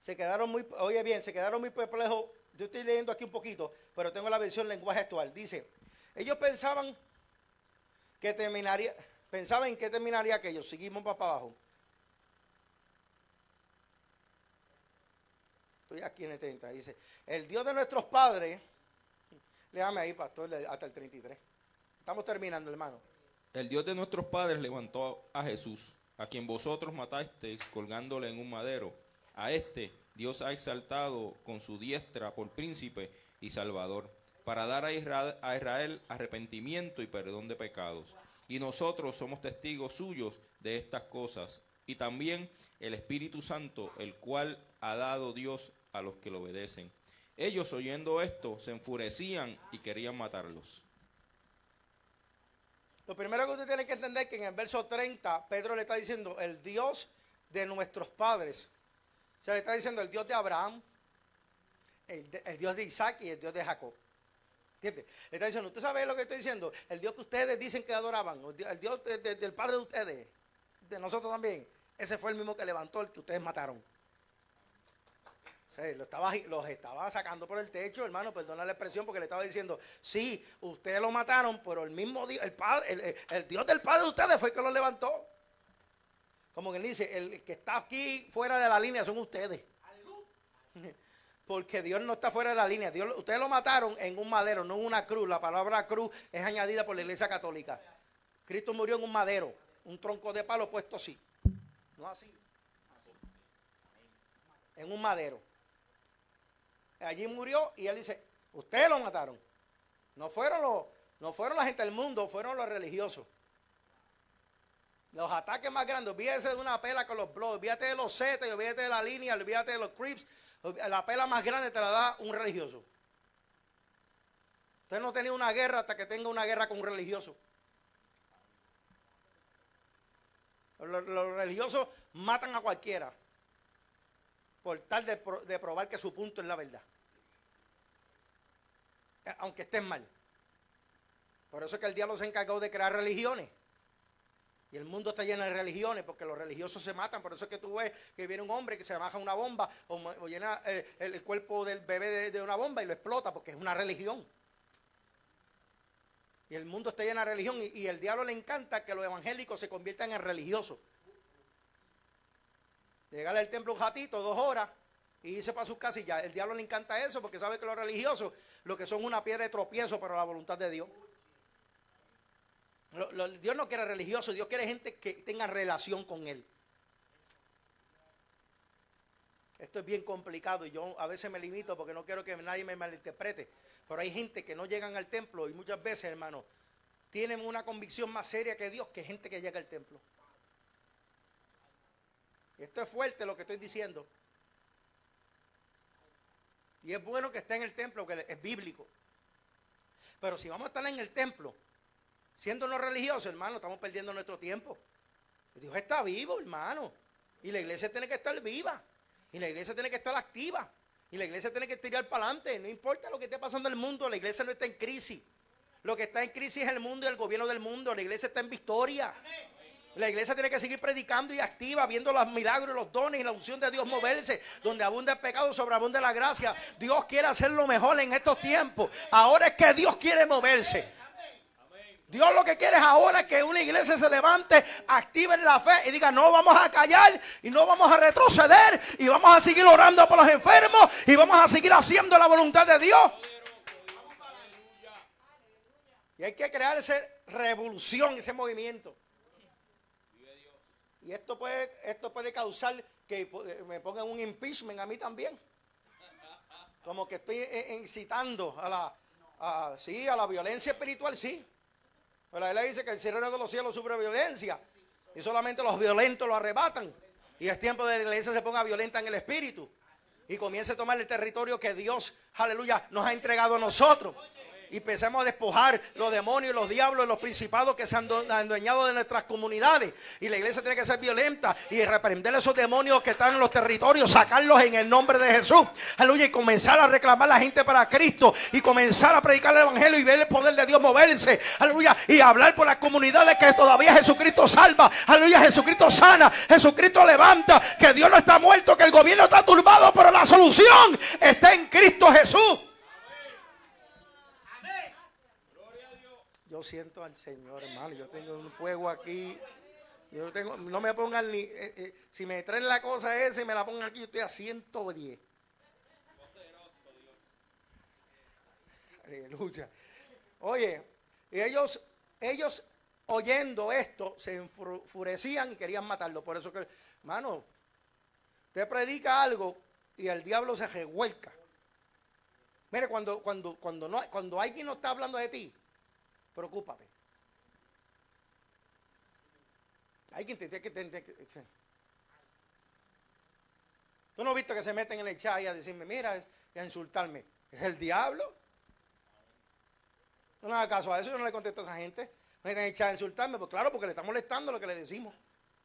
A: se quedaron muy, oye bien, se quedaron muy perplejos. Yo estoy leyendo aquí un poquito, pero tengo la versión lenguaje actual. Dice, ellos pensaban que terminaría, pensaban en qué terminaría aquello. Seguimos para abajo. Estoy aquí en el 30. Dice, el Dios de nuestros padres, léame ahí, pastor, hasta el 33. Estamos terminando, hermano.
B: El Dios de nuestros padres levantó a Jesús, a quien vosotros matasteis colgándole en un madero a este Dios ha exaltado con su diestra por príncipe y salvador, para dar a Israel, arrepentimiento y perdón de pecados. Y nosotros somos testigos suyos de estas cosas. Y también el Espíritu Santo, el cual ha dado Dios a los que lo obedecen. Ellos oyendo esto se enfurecían y querían matarlos.
A: Lo primero que usted tiene que entender es que en el verso 30 Pedro le está diciendo, el Dios de nuestros padres se le está diciendo el Dios de Abraham, el, Dios de Isaac y el Dios de Jacob. ¿Entiendes? Le está diciendo, ¿usted sabe lo que estoy diciendo? El Dios que ustedes dicen que adoraban, el Dios, del Padre de ustedes, de nosotros también, ese fue el mismo que levantó el que ustedes mataron. Lo estaba, los estaba sacando por el techo, hermano, perdona la expresión, porque le estaba diciendo, sí, ustedes lo mataron, pero el mismo Dios, el, padre, el Dios del Padre de ustedes fue el que lo levantó. Como que dice, el que está aquí fuera de la línea son ustedes. <laughs> Porque Dios no está fuera de la línea. Dios, ustedes lo mataron en un madero, no en una cruz. La palabra cruz es añadida por la iglesia católica. Cristo murió en un madero, un tronco de palo puesto así. No así. En un madero. Allí murió y él dice, ustedes lo mataron. No fueron los, no fueron la gente del mundo, fueron los religiosos. Los ataques más grandes, olvídese de una pela con los blogs, olvídate de los setes, olvídate de la línea, olvídate de los creeps. La pela más grande te la da un religioso. Usted no tenía una guerra hasta que tenga una guerra con un religioso. Los, religiosos matan a cualquiera por tal de, de probar que su punto es la verdad. Aunque estén mal. Por eso es que el diablo se encargó de crear religiones. Y el mundo está lleno de religiones porque los religiosos se matan. Por eso es que tú ves que viene un hombre que se baja una bomba o, llena eh, el, cuerpo del bebé de, una bomba y lo explota porque es una religión. Y el mundo está lleno de religión y, y el diablo le encanta que los evangélicos se conviertan en religiosos. Llegar al templo un ratito, dos horas, y irse para sus casas y ya. El diablo le encanta eso porque sabe que los religiosos lo que son una piedra de tropiezo para la voluntad de Dios. Dios no quiere religioso, Dios quiere gente que tenga relación con Él. Esto es bien complicado y yo a veces me limito porque no quiero que nadie me malinterprete. Pero hay gente que no llegan al templo y muchas veces, hermano, tienen una convicción más seria que Dios que gente que llega al templo. Esto es fuerte lo que estoy diciendo. Y es bueno que esté en el templo, que es bíblico. Pero si vamos a estar en el templo, siendo no religiosos, hermano, estamos perdiendo nuestro tiempo. Dios está vivo, hermano. Y la iglesia tiene que estar viva. Y la iglesia tiene que estar activa. Y la iglesia tiene que tirar para adelante. No importa lo que esté pasando en el mundo, la iglesia no está en crisis. Lo que está en crisis es el mundo y el gobierno del mundo. La iglesia está en victoria. La iglesia tiene que seguir predicando y activa, viendo los milagros, los dones y la unción de Dios moverse. Donde abunda el pecado, sobreabunda la gracia. Dios quiere hacer lo mejor en estos tiempos. Ahora es que Dios quiere moverse. Dios lo que quiere es ahora que una iglesia se levante, active la fe y diga, no vamos a callar y no vamos a retroceder y vamos a seguir orando por los enfermos y vamos a seguir haciendo la voluntad de Dios. Y hay que crear esa revolución, ese movimiento. Y esto puede, esto puede causar que me pongan un impeachment a mí también. Como que estoy incitando a la, sí, a la violencia espiritual, sí. Pero ley dice que el cielo de los cielos sufre violencia. Y solamente los violentos lo arrebatan. Y es tiempo de que la iglesia se ponga violenta en el espíritu. Y comience a tomar el territorio que Dios, aleluya, nos ha entregado a nosotros y empecemos a despojar los demonios, los diablos, los principados que se han adueñado de nuestras comunidades. Y la iglesia tiene que ser violenta y reprender a esos demonios que están en los territorios, sacarlos en el nombre de Jesús. Aleluya. Y comenzar a reclamar a la gente para Cristo y comenzar a predicar el evangelio y ver el poder de Dios moverse. Aleluya. Y hablar por las comunidades que todavía Jesucristo salva. Aleluya. Jesucristo sana. Jesucristo levanta. Que Dios no está muerto, que el gobierno está turbado, pero la solución está en Cristo Jesús. Yo siento al Señor, hermano. Yo tengo un fuego aquí. Yo tengo, no me pongan ni. Eh, eh, si me traen la cosa esa y me la pongan aquí, yo estoy a 110. Aleluya. Oye, ellos, ellos oyendo esto se enfurecían y querían matarlo. Por eso que, hermano, usted predica algo y el diablo se revuelca. Mire, cuando, cuando, cuando, no, cuando alguien no está hablando de ti, preocúpate. Hay que entender que... Tú no has visto que se meten en el chat y a decirme, mira, y a insultarme. ¿Es el diablo? No haga caso a eso, yo no le contesto a esa gente. Me en el chat a insultarme, pues claro, porque le está molestando lo que le decimos.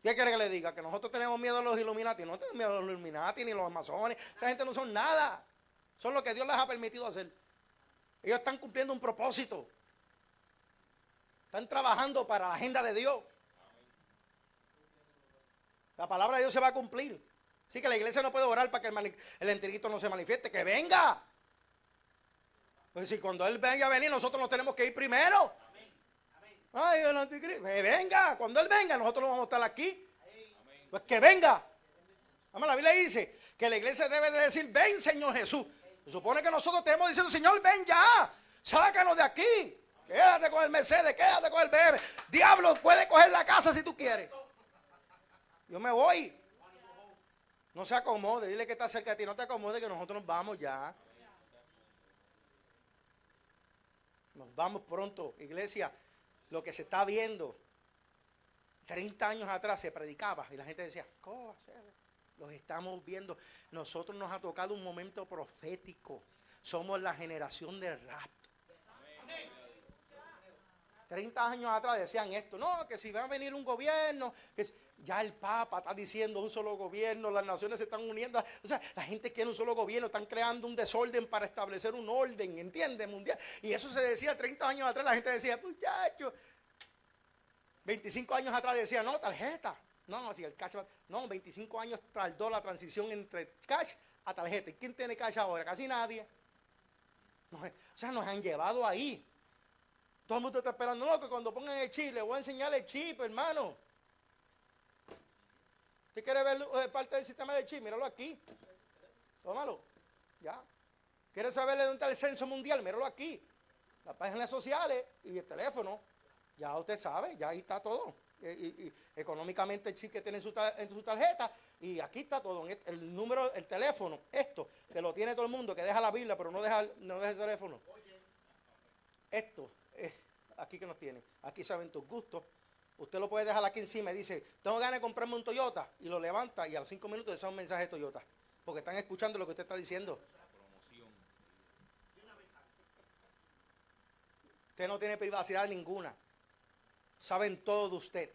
A: ¿Qué quiere que le diga? Que nosotros tenemos miedo a los Illuminati. No tenemos miedo a los Illuminati ni a los Amazones. Esa gente no son nada. Son lo que Dios les ha permitido hacer. Ellos están cumpliendo un propósito. Están trabajando para la agenda de Dios. La palabra de Dios se va a cumplir. Así que la iglesia no puede orar para que el, el no se manifieste. Que venga. Pues si cuando Él venga a venir, nosotros nos tenemos que ir primero. Ay, el anticristo. venga. Cuando Él venga, nosotros no vamos a estar aquí. Pues que venga. Vamos, la Biblia dice que la iglesia debe de decir, ven Señor Jesús. Se supone que nosotros estemos diciendo, Señor, ven ya. Sácanos de aquí. Quédate con el Mercedes, quédate con el BM. Diablo, puede coger la casa si tú quieres. Yo me voy. No se acomode, dile que está cerca de ti, no te acomode que nosotros nos vamos ya. Nos vamos pronto, iglesia. Lo que se está viendo, 30 años atrás se predicaba y la gente decía, ¿cómo va? Los estamos viendo. Nosotros nos ha tocado un momento profético. Somos la generación del rapto. 30 años atrás decían esto, no, que si va a venir un gobierno, que ya el Papa está diciendo un solo gobierno, las naciones se están uniendo, o sea, la gente quiere un solo gobierno, están creando un desorden para establecer un orden, ¿entiendes? Mundial. Y eso se decía 30 años atrás, la gente decía, muchachos, 25 años atrás decía, no, tarjeta. No, si el cash, no, 25 años tardó la transición entre cash a tarjeta. ¿Y quién tiene cash ahora? Casi nadie. o sea, nos han llevado ahí. Todo el mundo está esperando, no, que cuando pongan el chip, le voy a enseñar el chip, hermano. ¿Usted quiere ver eh, parte del sistema de chip? Míralo aquí. Tómalo. Ya. ¿Quiere saber dónde está el censo mundial? Míralo aquí. Las páginas sociales y el teléfono. Ya usted sabe, ya ahí está todo. Y, económicamente el chip que tiene en su, tarjeta y aquí está todo, el número, el teléfono, esto, que lo tiene todo el mundo, que deja la Biblia pero no deja, no deja el teléfono. Esto, aquí que nos tienen. Aquí saben tus gustos. Usted lo puede dejar aquí encima y dice, tengo ganas de comprarme un Toyota. Y lo levanta y a los cinco minutos es un mensaje de Toyota. Porque están escuchando lo que usted está diciendo. Usted no tiene privacidad ninguna. Saben todo de usted.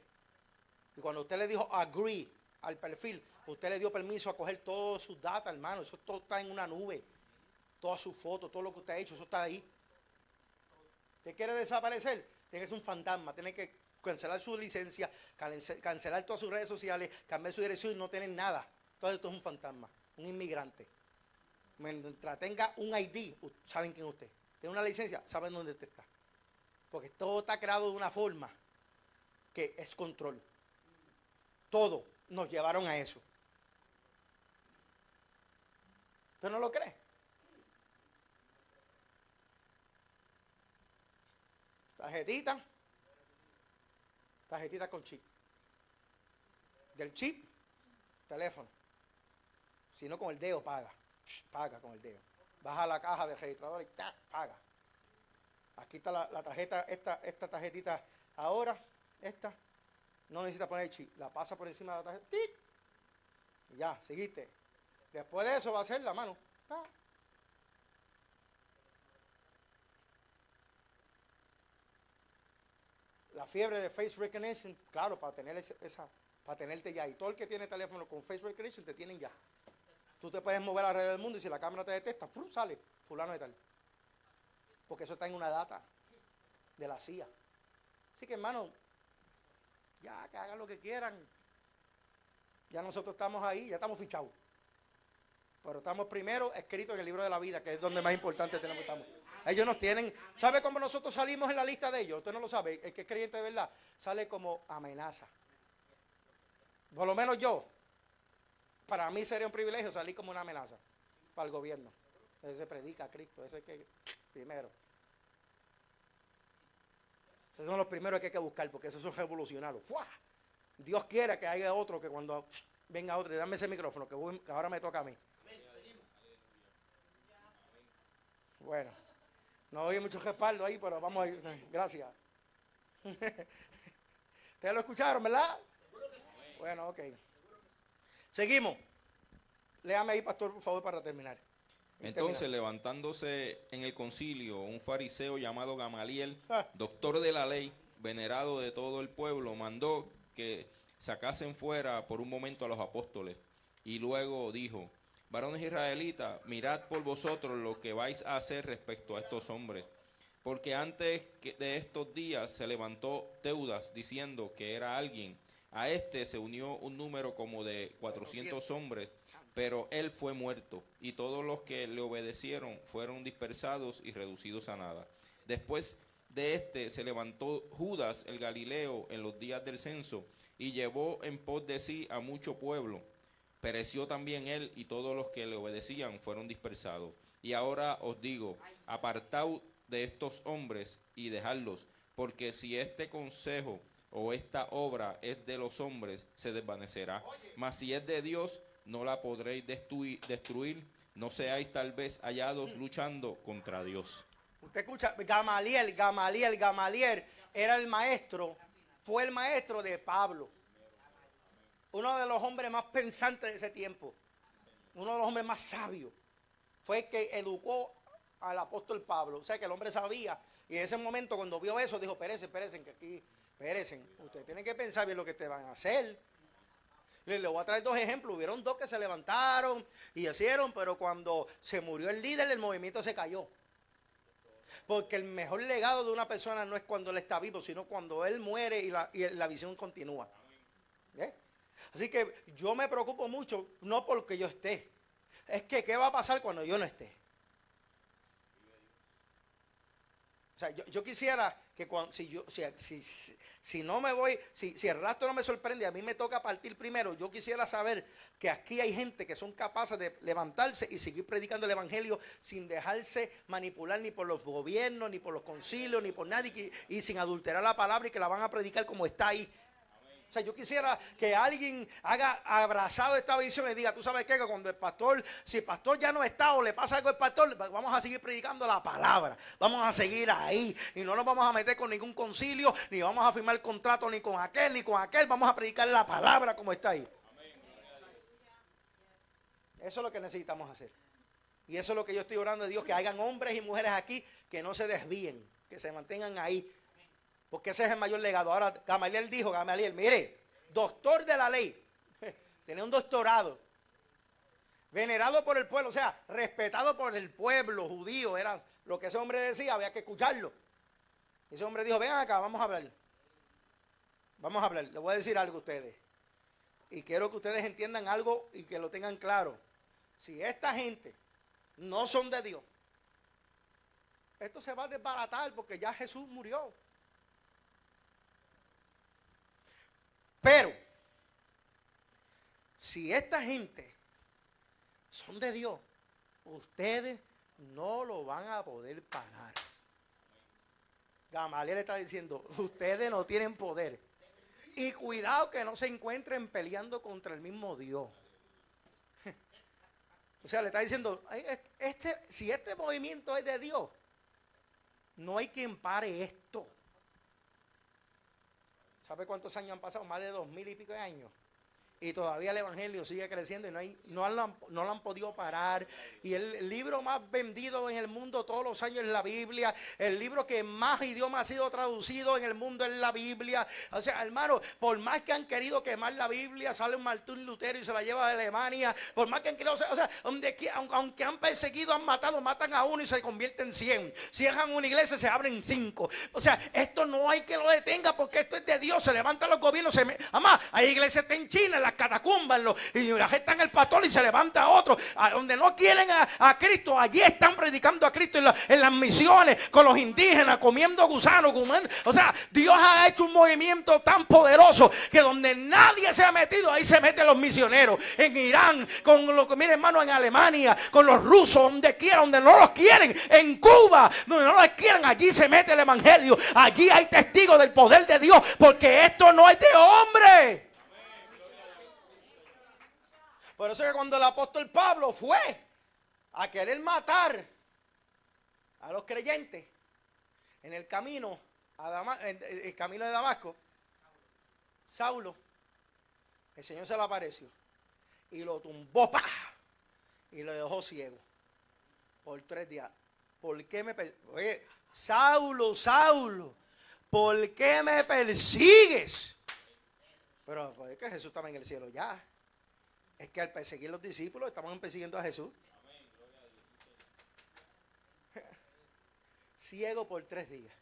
A: Y cuando usted le dijo agree al perfil, usted le dio permiso a coger todos sus datos, hermano. Eso todo está en una nube. Todas sus fotos, todo lo que usted ha hecho, eso está ahí. ¿Usted quiere desaparecer? Tiene que ser un fantasma, tiene que cancelar su licencia, cancelar todas sus redes sociales, cambiar su dirección y no tener nada. Todo esto es un fantasma, un inmigrante. Mientras tenga un ID, saben quién es usted. Tiene una licencia, saben dónde usted está. Porque todo está creado de una forma que es control. Todo nos llevaron a eso. ¿Usted no lo cree? Tarjetita. Tarjetita con chip. Del chip, teléfono. Si no, con el dedo paga. Paga con el dedo. Baja la caja de registrador y paga. Aquí está la, tarjeta, esta, esta tarjetita ahora, esta. No necesita poner chip. La pasa por encima de la tarjeta. ¡Tic! Y ya, seguiste. Después de eso va a ser la mano. La fiebre de face recognition, claro, para tener esa, para tenerte ya. Y todo el que tiene teléfono con face recognition te tienen ya. Tú te puedes mover alrededor del mundo y si la cámara te detecta, sale fulano de tal. Porque eso está en una data de la CIA. Así que hermano, ya que hagan lo que quieran. Ya nosotros estamos ahí, ya estamos fichados. Pero estamos primero escritos en el libro de la vida, que es donde más importante tenemos que estamos. Ellos nos tienen, ¿sabe cómo nosotros salimos en la lista de ellos? Usted no lo sabe, el que es creyente de verdad, sale como amenaza. Por lo menos yo, para mí sería un privilegio salir como una amenaza para el gobierno. Ese se predica a Cristo, ese es que primero. Esos son los primeros que hay que buscar, porque esos son revolucionarios. Dios quiera que haya otro que cuando venga otro, dame ese micrófono, que, ahora me toca a mí. Bueno, no oí mucho respaldo ahí, pero vamos a ir. Gracias. <laughs> Ustedes lo escucharon, ¿verdad? Bueno, ok. Seguimos. Léame ahí, pastor, por favor, para terminar.
B: Entonces, levantándose en el concilio, un fariseo llamado Gamaliel, ah. doctor de la ley, venerado de todo el pueblo, mandó que sacasen fuera por un momento a los apóstoles. Y luego dijo, varones israelitas, mirad por vosotros lo que vais a hacer respecto a estos hombres. Porque antes de estos días se levantó Teudas diciendo que era alguien. A este se unió un número como de 400 hombres pero él fue muerto, y todos los que le obedecieron fueron dispersados y reducidos a nada. Después de este se levantó Judas el Galileo en los días del censo, y llevó en pos de sí a mucho pueblo. Pereció también él, y todos los que le obedecían fueron dispersados. Y ahora os digo, apartaos de estos hombres y dejadlos, porque si este consejo o esta obra es de los hombres, se desvanecerá. Mas si es de Dios, no la podréis destruir, no seáis tal vez hallados luchando contra Dios.
A: Usted escucha, Gamaliel, Gamaliel, Gamaliel era el maestro, fue el maestro de Pablo. Uno de los hombres más pensantes de ese tiempo, uno de los hombres más sabios, fue el que educó al apóstol Pablo. O sea que el hombre sabía. Y en ese momento, cuando vio eso, dijo: Perecen, perecen, que aquí, perecen. Ustedes tienen que pensar bien lo que te van a hacer. Le, voy a traer dos ejemplos. Hubieron dos que se levantaron y hicieron, pero cuando se murió el líder, el movimiento se cayó. Porque el mejor legado de una persona no es cuando él está vivo, sino cuando él muere y la, visión continúa. Así que yo me preocupo mucho, no porque yo esté, es que qué va a pasar cuando yo no esté. O sea, yo, quisiera que cuando, si, yo, si, si, no me voy, si, si el rastro no me sorprende, a mí me toca partir primero, yo quisiera saber que aquí hay gente que son capaces de levantarse y seguir predicando el Evangelio sin dejarse manipular ni por los gobiernos, ni por los concilios, ni por nadie, y, sin adulterar la palabra y que la van a predicar como está ahí. O sea, yo quisiera que alguien haga abrazado esta visión y diga, tú sabes qué, que cuando el pastor, si el pastor ya no está o le pasa algo al pastor, vamos a seguir predicando la palabra. Vamos a seguir ahí y no nos vamos a meter con ningún concilio, ni vamos a firmar contrato ni con aquel, ni con aquel. Vamos a predicar la palabra como está ahí. Eso es lo que necesitamos hacer. Y eso es lo que yo estoy orando de Dios, que hayan hombres y mujeres aquí que no se desvíen, que se mantengan ahí. Porque ese es el mayor legado. Ahora, Gamaliel dijo, Gamaliel, mire, doctor de la ley, <laughs> tenía un doctorado, venerado por el pueblo, o sea, respetado por el pueblo judío, era lo que ese hombre decía, había que escucharlo. Ese hombre dijo, ven acá, vamos a hablar. Vamos a hablar, le voy a decir algo a ustedes. Y quiero que ustedes entiendan algo y que lo tengan claro. Si esta gente no son de Dios, esto se va a desbaratar porque ya Jesús murió. Pero, si esta gente son de Dios, ustedes no lo van a poder parar. Gamaliel está diciendo, ustedes no tienen poder. Y cuidado que no se encuentren peleando contra el mismo Dios. <laughs> O sea, le está diciendo, este, si este movimiento es de Dios, no hay quien pare esto. ¿Sabe cuántos años han pasado? Más de dos mil y pico de años y todavía el Evangelio sigue creciendo y no, hay, no, lo, han, no lo han podido parar. Y el libro más vendido en el mundo todos los años es la Biblia. El libro que más idioma ha sido traducido en el mundo es la Biblia. O sea, hermano, por más que han querido quemar la Biblia, sale un Martín Lutero y se la lleva a Alemania. Por más que han querido, o sea, donde, aunque han perseguido, han matado, matan a uno y se convierte en cien. Cierran una iglesia, se abren cinco. O sea, esto no hay que lo detenga porque esto es de Dios. Se levantan los gobiernos. Además, hay iglesias en China, catacumbas y la gente está en el pastor y se levanta otro. Donde no quieren a, Cristo, allí están predicando a Cristo en, las misiones con los indígenas, comiendo gusanos. O sea, Dios ha hecho un movimiento tan poderoso que donde nadie se ha metido, ahí se meten los misioneros. En Irán, con lo que, mire hermano, en Alemania, con los rusos, donde quiera, donde no los quieren, en Cuba, donde no los quieren, allí se mete el evangelio. Allí hay testigos del poder de Dios, porque esto no es de hombre. Por eso que cuando el apóstol Pablo fue a querer matar a los creyentes en el camino, a el camino de Damasco, Saulo, el Señor se le apareció y lo tumbó ¡pah! y lo dejó ciego por tres días. ¿Por qué me Oye, Saulo, Saulo, ¿por qué me persigues? Pero pues, es que Jesús estaba en el cielo ya es que al perseguir los discípulos estaban persiguiendo a Jesús. Ciego por tres días.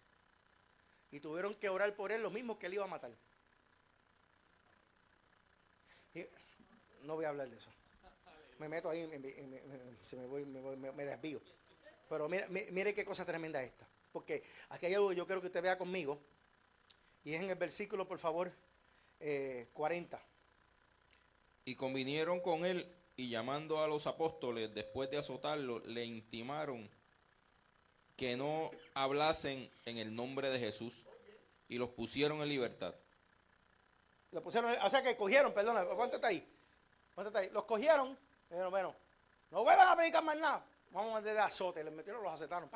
A: Y tuvieron que orar por él lo mismo que él iba a matar. no voy a hablar de eso. Me meto ahí, me, me, me, desvío. Pero mire, mire qué cosa tremenda esta. Porque aquí hay algo que yo quiero que usted vea conmigo. Y es en el versículo, por favor, eh, 40.
B: Y convinieron con él y llamando a los apóstoles después de azotarlo, le intimaron que no hablasen en el nombre de Jesús y los pusieron en libertad.
A: Los pusieron, o sea que cogieron, perdona, cuéntate ahí. Ahí. Los cogieron, pero bueno, no vuelvan a predicar más nada. Vamos a de azote, les metieron, los azotaron.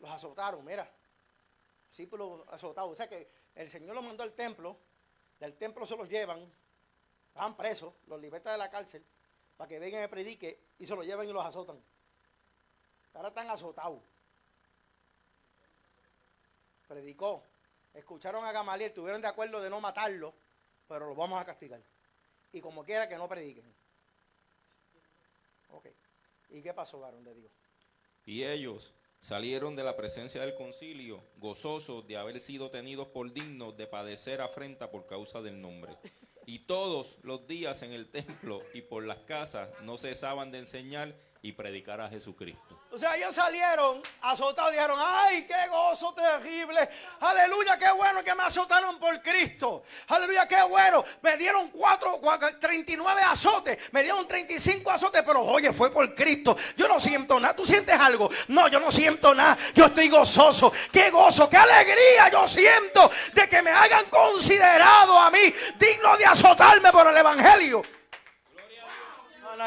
A: los azotaron, mira. Discípulos azotados. O sea que el Señor los mandó al templo, del templo se los llevan, Estaban presos, los libertan de la cárcel, para que vengan y predique y se los lleven y los azotan. Ahora están azotados. Predicó. Escucharon a Gamaliel, estuvieron de acuerdo de no matarlo, pero los vamos a castigar. Y como quiera que no prediquen. Ok. ¿Y qué pasó, varón de Dios?
B: Y ellos salieron de la presencia del concilio, gozosos de haber sido tenidos por dignos de padecer afrenta por causa del nombre. <laughs> Y todos los días en el templo y por las casas no cesaban de enseñar y predicar a Jesucristo.
A: O sea, ellos salieron azotados, dijeron, ay, qué gozo terrible. Aleluya, qué bueno que me azotaron por Cristo. Aleluya, qué bueno. Me dieron cuatro, 39 azotes, me dieron 35 azotes, pero oye, fue por Cristo. Yo no siento nada. ¿Tú sientes algo? No, yo no siento nada. Yo estoy gozoso. Qué gozo, qué alegría yo siento de que me hayan considerado a mí digno de azotarme por el Evangelio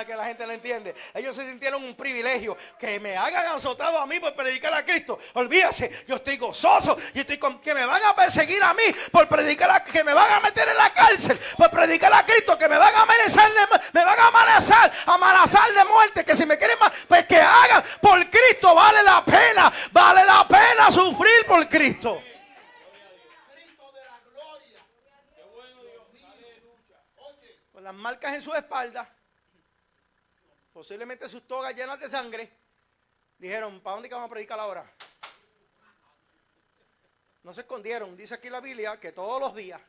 A: que la gente no entiende. Ellos se sintieron un privilegio. Que me hagan azotado a mí por predicar a Cristo. Olvídese, yo estoy gozoso. Yo estoy con que me van a perseguir a mí por predicar a, que me van a meter en la cárcel por predicar a Cristo. Que me van a amenazar, me van a amenazar, amenazar de muerte. Que si me quieren más, pues que hagan por Cristo. Vale la pena, vale la pena sufrir por Cristo. Las marcas en su espalda posiblemente sus togas llenas de sangre, dijeron, ¿para dónde vamos a predicar ahora? No se escondieron. Dice aquí la Biblia que todos los días,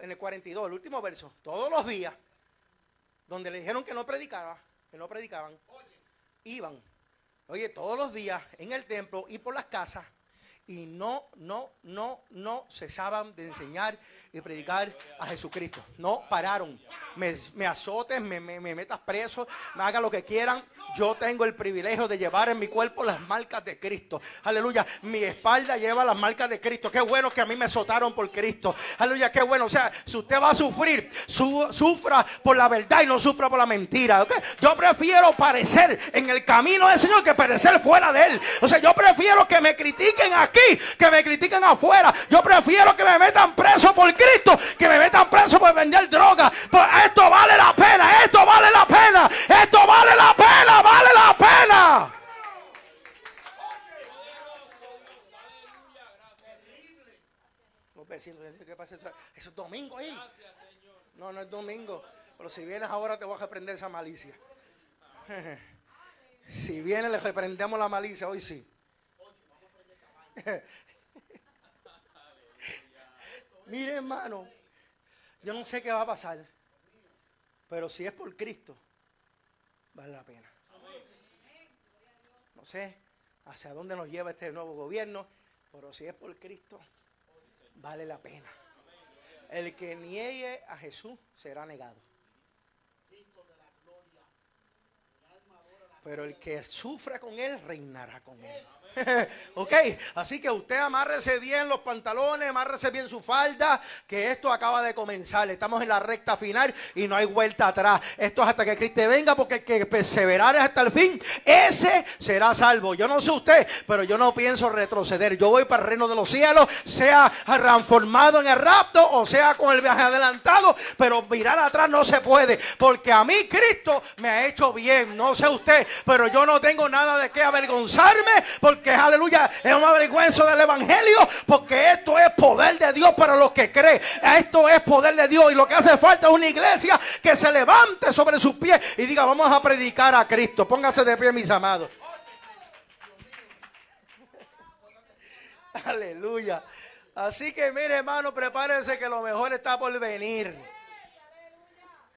A: en el 42, el último verso, todos los días, donde le dijeron que no predicaba, que no predicaban, iban, oye, todos los días en el templo y por las casas y no, no, no, no cesaban de enseñar y predicar a Jesucristo. No pararon. Me, me azotes, me, me, metas preso, me haga lo que quieran. Yo tengo el privilegio de llevar en mi cuerpo las marcas de Cristo. Aleluya. Mi espalda lleva las marcas de Cristo. Qué bueno que a mí me azotaron por Cristo. Aleluya, qué bueno. O sea, si usted va a sufrir, sufra por la verdad y no sufra por la mentira. Yo prefiero parecer en el camino del Señor que parecer fuera de Él. O sea, yo prefiero que me critiquen aquí que me critican afuera. Yo prefiero que me metan preso por Cristo, que me metan preso por vender droga. Pues esto vale la pena, esto vale la pena, esto vale la pena, vale la pena. Los vecinos ¿qué pasa? Eso es domingo ahí. No, no es domingo. Pero si vienes ahora te voy a reprender esa malicia. <laughs> Si vienes le reprendemos la malicia, hoy sí. <laughs> Mire, hermano, yo no sé qué va a pasar, pero si es por Cristo, vale la pena. No sé hacia dónde nos lleva este nuevo gobierno, pero si es por Cristo, vale la pena. El que niegue a Jesús será negado. Pero el que sufra con él reinará con él. <laughs> ok, así que usted amárrese bien los pantalones, amárrese bien su falda, que esto acaba de comenzar. Estamos en la recta final y no hay vuelta atrás. Esto es hasta que Cristo venga, porque el que perseverar hasta el fin, ese será salvo. Yo no sé usted, pero yo no pienso retroceder. Yo voy para el reino de los cielos, sea transformado en el rapto o sea con el viaje adelantado, pero mirar atrás no se puede, porque a mí Cristo me ha hecho bien. No sé usted, pero yo no tengo nada de qué avergonzarme, porque aleluya, es una vergüenza del Evangelio, porque esto es poder de Dios para los que creen. Esto es poder de Dios y lo que hace falta es una iglesia que se levante sobre sus pies y diga, vamos a predicar a Cristo. Póngase de pie, mis amados. <laughs> Aleluya. Así que mire, hermano, prepárense que lo mejor está por venir.